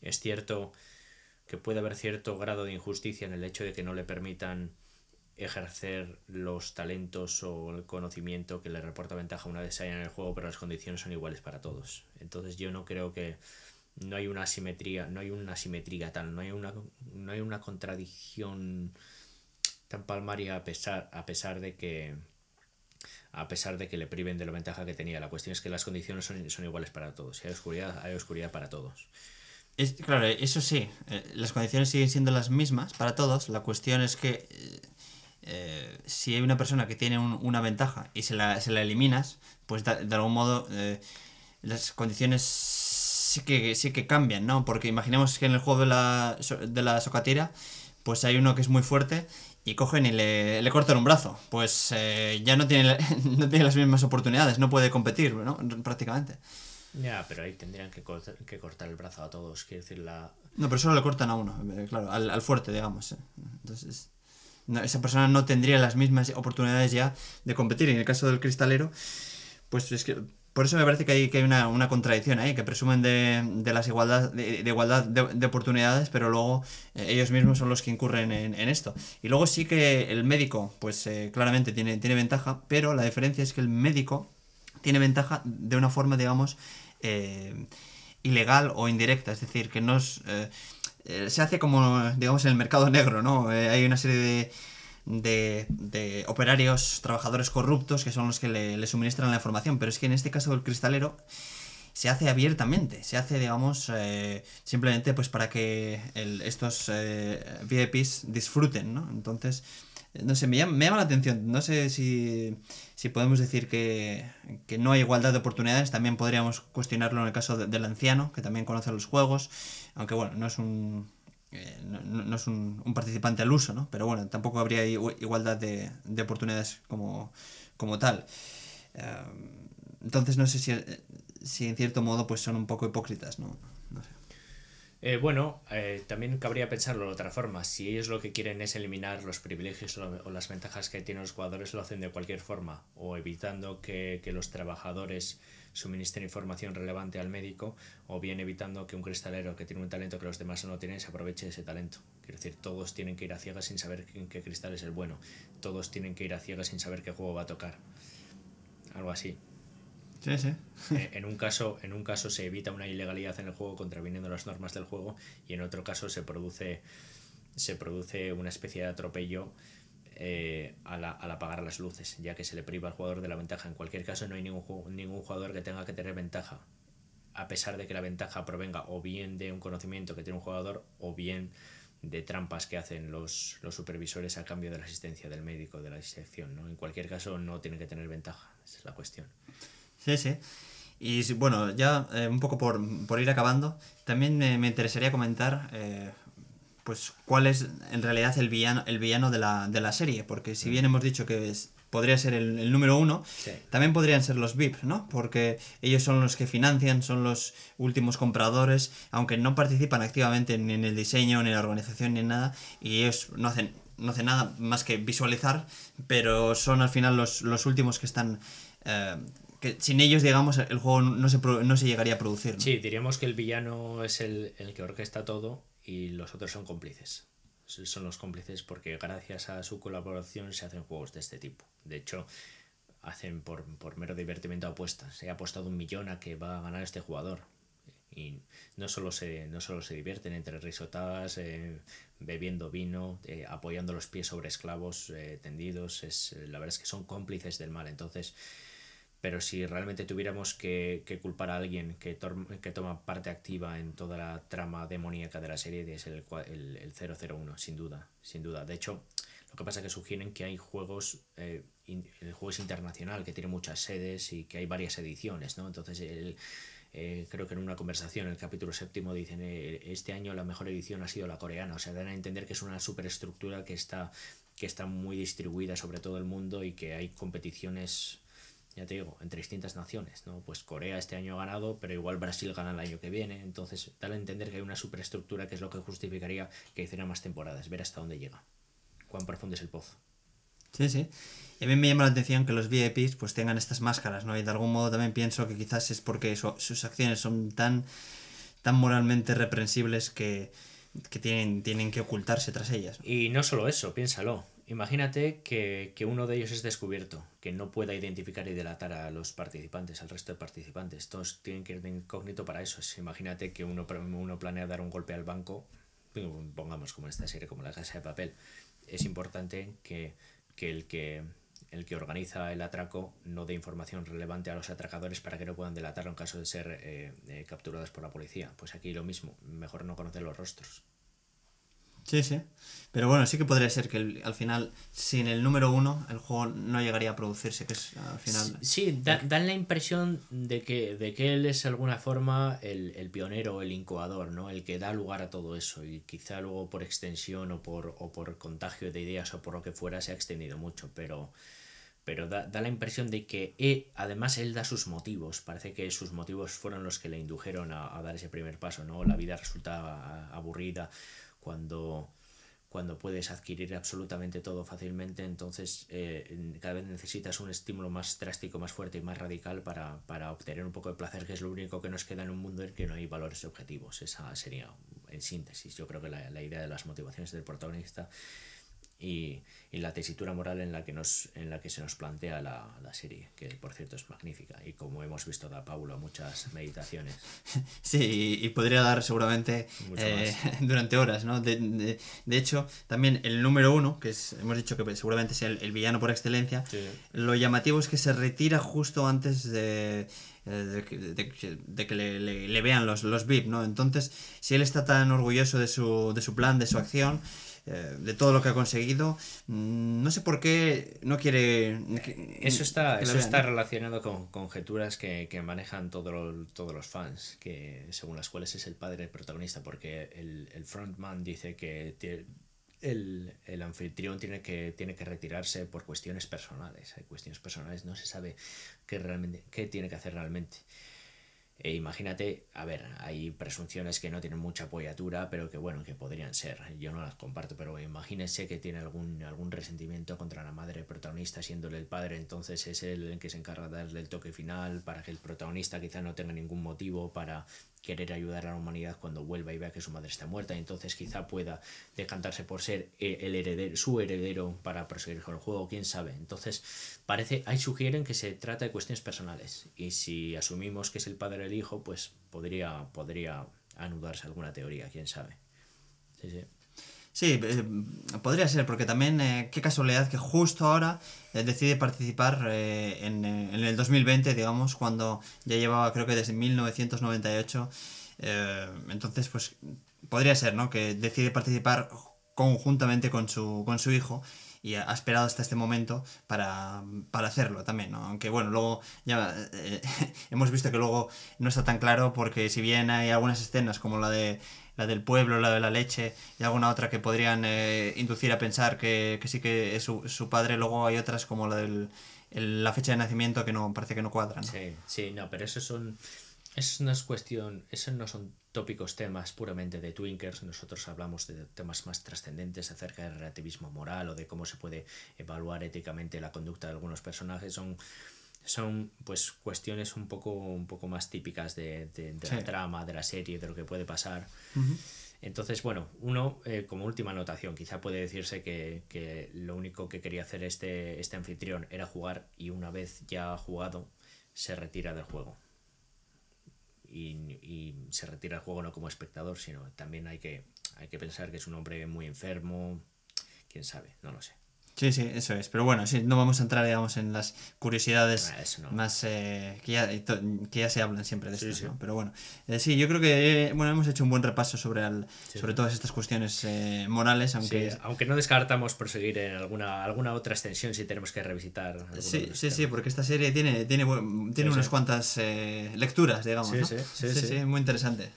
Es cierto que puede haber cierto grado de injusticia en el hecho de que no le permitan ejercer los talentos o el conocimiento que le reporta ventaja una vez en el juego, pero las condiciones son iguales para todos. Entonces yo no creo que no hay una simetría, no hay una simetría tal, no hay una, no hay una contradicción tan palmaria a pesar, a pesar de que a pesar de que le priven de la ventaja que tenía. La cuestión es que las condiciones son, son iguales para todos. Si hay oscuridad, hay oscuridad para todos. Claro, eso sí, eh, las condiciones siguen siendo las mismas para todos. La cuestión es que eh, eh, si hay una persona que tiene una ventaja y se la, se la eliminas, pues de, algún modo las condiciones sí que, sí que cambian, ¿no? Porque imaginemos que en el juego de la, de la socatira, pues hay uno que es muy fuerte y cogen y le, le cortan un brazo. Pues ya no tiene, [LAUGHS] no tiene las mismas oportunidades, no puede competir, ¿no? Prácticamente. Ya, pero ahí tendrían que cortar, que cortar el brazo a todos, quiero decir, la... No, pero solo le cortan a uno, claro, al, al fuerte, digamos. Entonces esa persona no tendría las mismas oportunidades ya de competir. En el caso del cristalero, pues es que por eso me parece que hay, que hay una, contradicción ahí, que presumen de, de las igualdad, de, igualdad de, oportunidades, pero luego eh, ellos mismos son los que incurren en, esto. Y luego sí que el médico, pues eh, claramente tiene, tiene ventaja, pero la diferencia es que el médico tiene ventaja de una forma, digamos, eh, ilegal o indirecta, es decir, que no es eh, se hace como, digamos, en el mercado negro, ¿no? Eh, hay una serie de, de, operarios, trabajadores corruptos que son los que le, suministran la información, pero es que en este caso del cristalero se hace abiertamente, se hace, digamos, eh, simplemente pues para que estos VIPs disfruten, ¿no? Entonces, no sé, me llama, me llama la atención, no sé si, si podemos decir que, que, no hay igualdad de oportunidades, también podríamos cuestionarlo en el caso del anciano, que también conoce los juegos, aunque bueno, no es un, eh, no, es un, participante al uso, ¿no? Pero bueno, tampoco habría igualdad de, de oportunidades como, como tal. Eh, entonces no sé si, si en cierto modo pues son un poco hipócritas, ¿no? Eh, bueno, también cabría pensarlo de otra forma. Si ellos lo que quieren es eliminar los privilegios o, las ventajas que tienen los jugadores, lo hacen de cualquier forma, o evitando que, que los trabajadores suministren información relevante al médico o bien evitando que un cristalero que tiene un talento que los demás no tienen se aproveche de ese talento. Quiero decir, todos tienen que ir a ciegas sin saber en qué cristal es el bueno. Todos tienen que ir a ciegas sin saber qué juego va a tocar. Algo así. Eh, en, un caso, en un caso se evita una ilegalidad en el juego contraviniendo las normas del juego y en otro caso se produce, se produce una especie de atropello eh, al, apagar las luces, ya que se le priva al jugador de la ventaja. En cualquier caso, no hay ningún, ningún jugador que tenga que tener ventaja, a pesar de que la ventaja provenga o bien de un conocimiento que tiene un jugador o bien de trampas que hacen los, los supervisores a cambio de la asistencia del médico, de la disección. ¿no? En cualquier caso, no tiene que tener ventaja, esa es la cuestión. Sí, sí. Y bueno, ya eh, un poco por, ir acabando, también me, interesaría comentar, eh, pues cuál es en realidad el villano, el villano de, la, de la serie, porque si bien hemos dicho que es, podría ser el, número uno, también podrían ser los VIP, ¿no? Porque ellos son los que financian, son los últimos compradores, aunque no participan activamente ni en el diseño, ni en la organización, ni en nada, y ellos no hacen, no hacen nada más que visualizar, pero son al final los, los últimos que están... Eh, que sin ellos, digamos, el juego no se, no se llegaría a producir. Sí, diríamos que el villano es el, el que orquesta todo y los otros son cómplices son los cómplices porque gracias a su colaboración se hacen juegos de este tipo. De hecho, hacen por, mero divertimento apuestas. Se ha apostado un millón a que va a ganar este jugador. Y no solo se, no solo se divierten entre risotadas, eh, bebiendo vino, eh, apoyando los pies sobre esclavos eh, tendidos. Es, la verdad es que son cómplices del mal. Entonces, pero si realmente tuviéramos que, culpar a alguien que, que, toma parte activa en toda la trama demoníaca de la serie, es el, el, el 001, sin duda, sin duda. De hecho, lo que pasa es que sugieren que hay juegos, eh, el juego es internacional, que tiene muchas sedes y que hay varias ediciones, ¿no? Entonces, el, eh, creo que en una conversación, en el capítulo séptimo, dicen, eh, este año la mejor edición ha sido la coreana, o sea, dan a entender que es una superestructura que está, que está muy distribuida sobre todo el mundo y que hay competiciones ya te digo, entre distintas naciones, ¿no? Pues Corea este año ha ganado, pero igual Brasil gana el año que viene, entonces dale a entender que hay una superestructura que es lo que justificaría que hiciera más temporadas, ver hasta dónde llega, cuán profundo es el pozo. Sí, sí. Y a mí me llama la atención que los VIPs pues tengan estas máscaras, ¿no? Y de algún modo también pienso que quizás es porque sus acciones son tan, tan moralmente reprensibles que, que tienen, tienen que ocultarse tras ellas. Y no solo eso, piénsalo. Imagínate que, uno de ellos es descubierto, que no pueda identificar y delatar a los participantes, al resto de participantes. Todos tienen que ir de incógnito para eso. Imagínate que uno, uno planea dar un golpe al banco, pongamos como en esta serie, como la casa de papel. Es importante que, el que el que organiza el atraco no dé información relevante a los atracadores para que no puedan delatarlo en caso de ser eh, eh, capturados por la policía. Pues aquí lo mismo, mejor no conocer los rostros. Sí, sí. Pero bueno, sí que podría ser que al final, sin el número uno, el juego no llegaría a producirse, que es al final... Sí, dan la impresión de que, de que él es de alguna forma el, el pionero, el incubador, ¿no? El que da lugar a todo eso y quizá luego por extensión o por, o por contagio de ideas o por lo que fuera se ha extendido mucho, pero pero da, da, la impresión de que él, además él da sus motivos, parece que sus motivos fueron los que le indujeron a, a dar ese primer paso, ¿no? La vida resulta aburrida, cuando, cuando puedes adquirir absolutamente todo fácilmente, entonces eh, cada vez necesitas un estímulo más drástico, más fuerte y más radical para, para, obtener un poco de placer, que es lo único que nos queda en un mundo en que no hay valores objetivos. Esa sería, en síntesis, yo creo que la, la idea de las motivaciones del protagonista y, y, la tesitura moral en la que, nos, en la que se nos plantea la, la, serie, que por cierto es magnífica y como hemos visto da Paulo muchas meditaciones. [LAUGHS] Sí, y, podría dar seguramente eh, [LAUGHS] durante horas, ¿no? De, de, de, hecho, también el número uno, que es, hemos dicho que seguramente sea el, villano por excelencia, lo llamativo es que se retira justo antes de... Eh, de, de, que le, le, le, vean los, los VIP, ¿no? Entonces, si él está tan orgulloso de su, de su plan, de su acción, de todo lo que ha conseguido. Mm, no sé por qué no quiere... eso está, eso está relacionado con conjeturas que, que manejan todo todos los fans, que según las cuales es el padre del protagonista, porque el, el frontman dice que el, el, anfitrión tiene que, tiene que retirarse por cuestiones personales. Hay cuestiones personales, no se sabe qué, realmente, qué tiene que hacer realmente. E imagínate, a ver, hay presunciones que no tienen mucha apoyatura, pero que bueno, que podrían ser. Yo no las comparto, pero imagínese que tiene algún, algún resentimiento contra la madre protagonista, siéndole el padre, entonces es él el que se encarga de darle el toque final para que el protagonista quizá no tenga ningún motivo para querer ayudar a la humanidad cuando vuelva y vea que su madre está muerta, entonces quizá pueda decantarse por ser el heredero, su heredero para proseguir con el juego, quién sabe. Entonces, parece, ahí sugieren que se trata de cuestiones personales, y si asumimos que es el padre hijo, pues podría, podría anudarse alguna teoría, quién sabe. Sí, sí. Sí, eh, podría ser, porque también eh, qué casualidad que justo ahora eh, decide participar en, en, el 2020, digamos, cuando ya llevaba creo que desde 1998. entonces, pues podría ser, ¿no? Que decide participar conjuntamente con su, con su hijo y ha esperado hasta este momento para, para hacerlo también. Aunque bueno, luego ya [LAUGHS] hemos visto que luego no está tan claro porque si bien hay algunas escenas como la de la del pueblo, la de la leche y alguna otra que podrían eh, inducir a pensar que, que sí que es su, su padre. Luego hay otras como la del el- la fecha de nacimiento que no parece que no cuadran. Sí, sí, no, pero eso son. Eso no es cuestión. Eso no son tópicos temas puramente de Twinkers. Nosotros hablamos de temas más trascendentes acerca del relativismo moral o de cómo se puede evaluar éticamente la conducta de algunos personajes. Son. Son pues cuestiones un poco, un poco más típicas de, de- de la trama, de la serie, de lo que puede pasar. Entonces, bueno, uno, eh, como última anotación, quizá puede decirse que, que lo único que quería hacer este, este anfitrión era jugar y una vez ya jugado, se retira del juego. Y, y se retira del juego no como espectador, sino también hay que, hay que pensar que es un hombre muy enfermo, quién sabe, no lo sé. Sí, sí, eso es. Pero bueno, sí, no vamos a entrar, digamos, en las curiosidades Ah, no. más eh, que, ya, que ya se hablan siempre de Sí, esto, sí. ¿no? Pero bueno, eh, sí, yo creo que eh, bueno, hemos hecho un buen repaso sobre, Sí. sobre todas estas cuestiones eh, morales, aunque... Aunque no descartamos proseguir en alguna, alguna otra extensión si tenemos que revisitar. Sí, sí, sí, porque esta serie tiene, tiene, tiene unas cuantas eh, lecturas, digamos, ¿no? sí, sí, sí. muy interesante.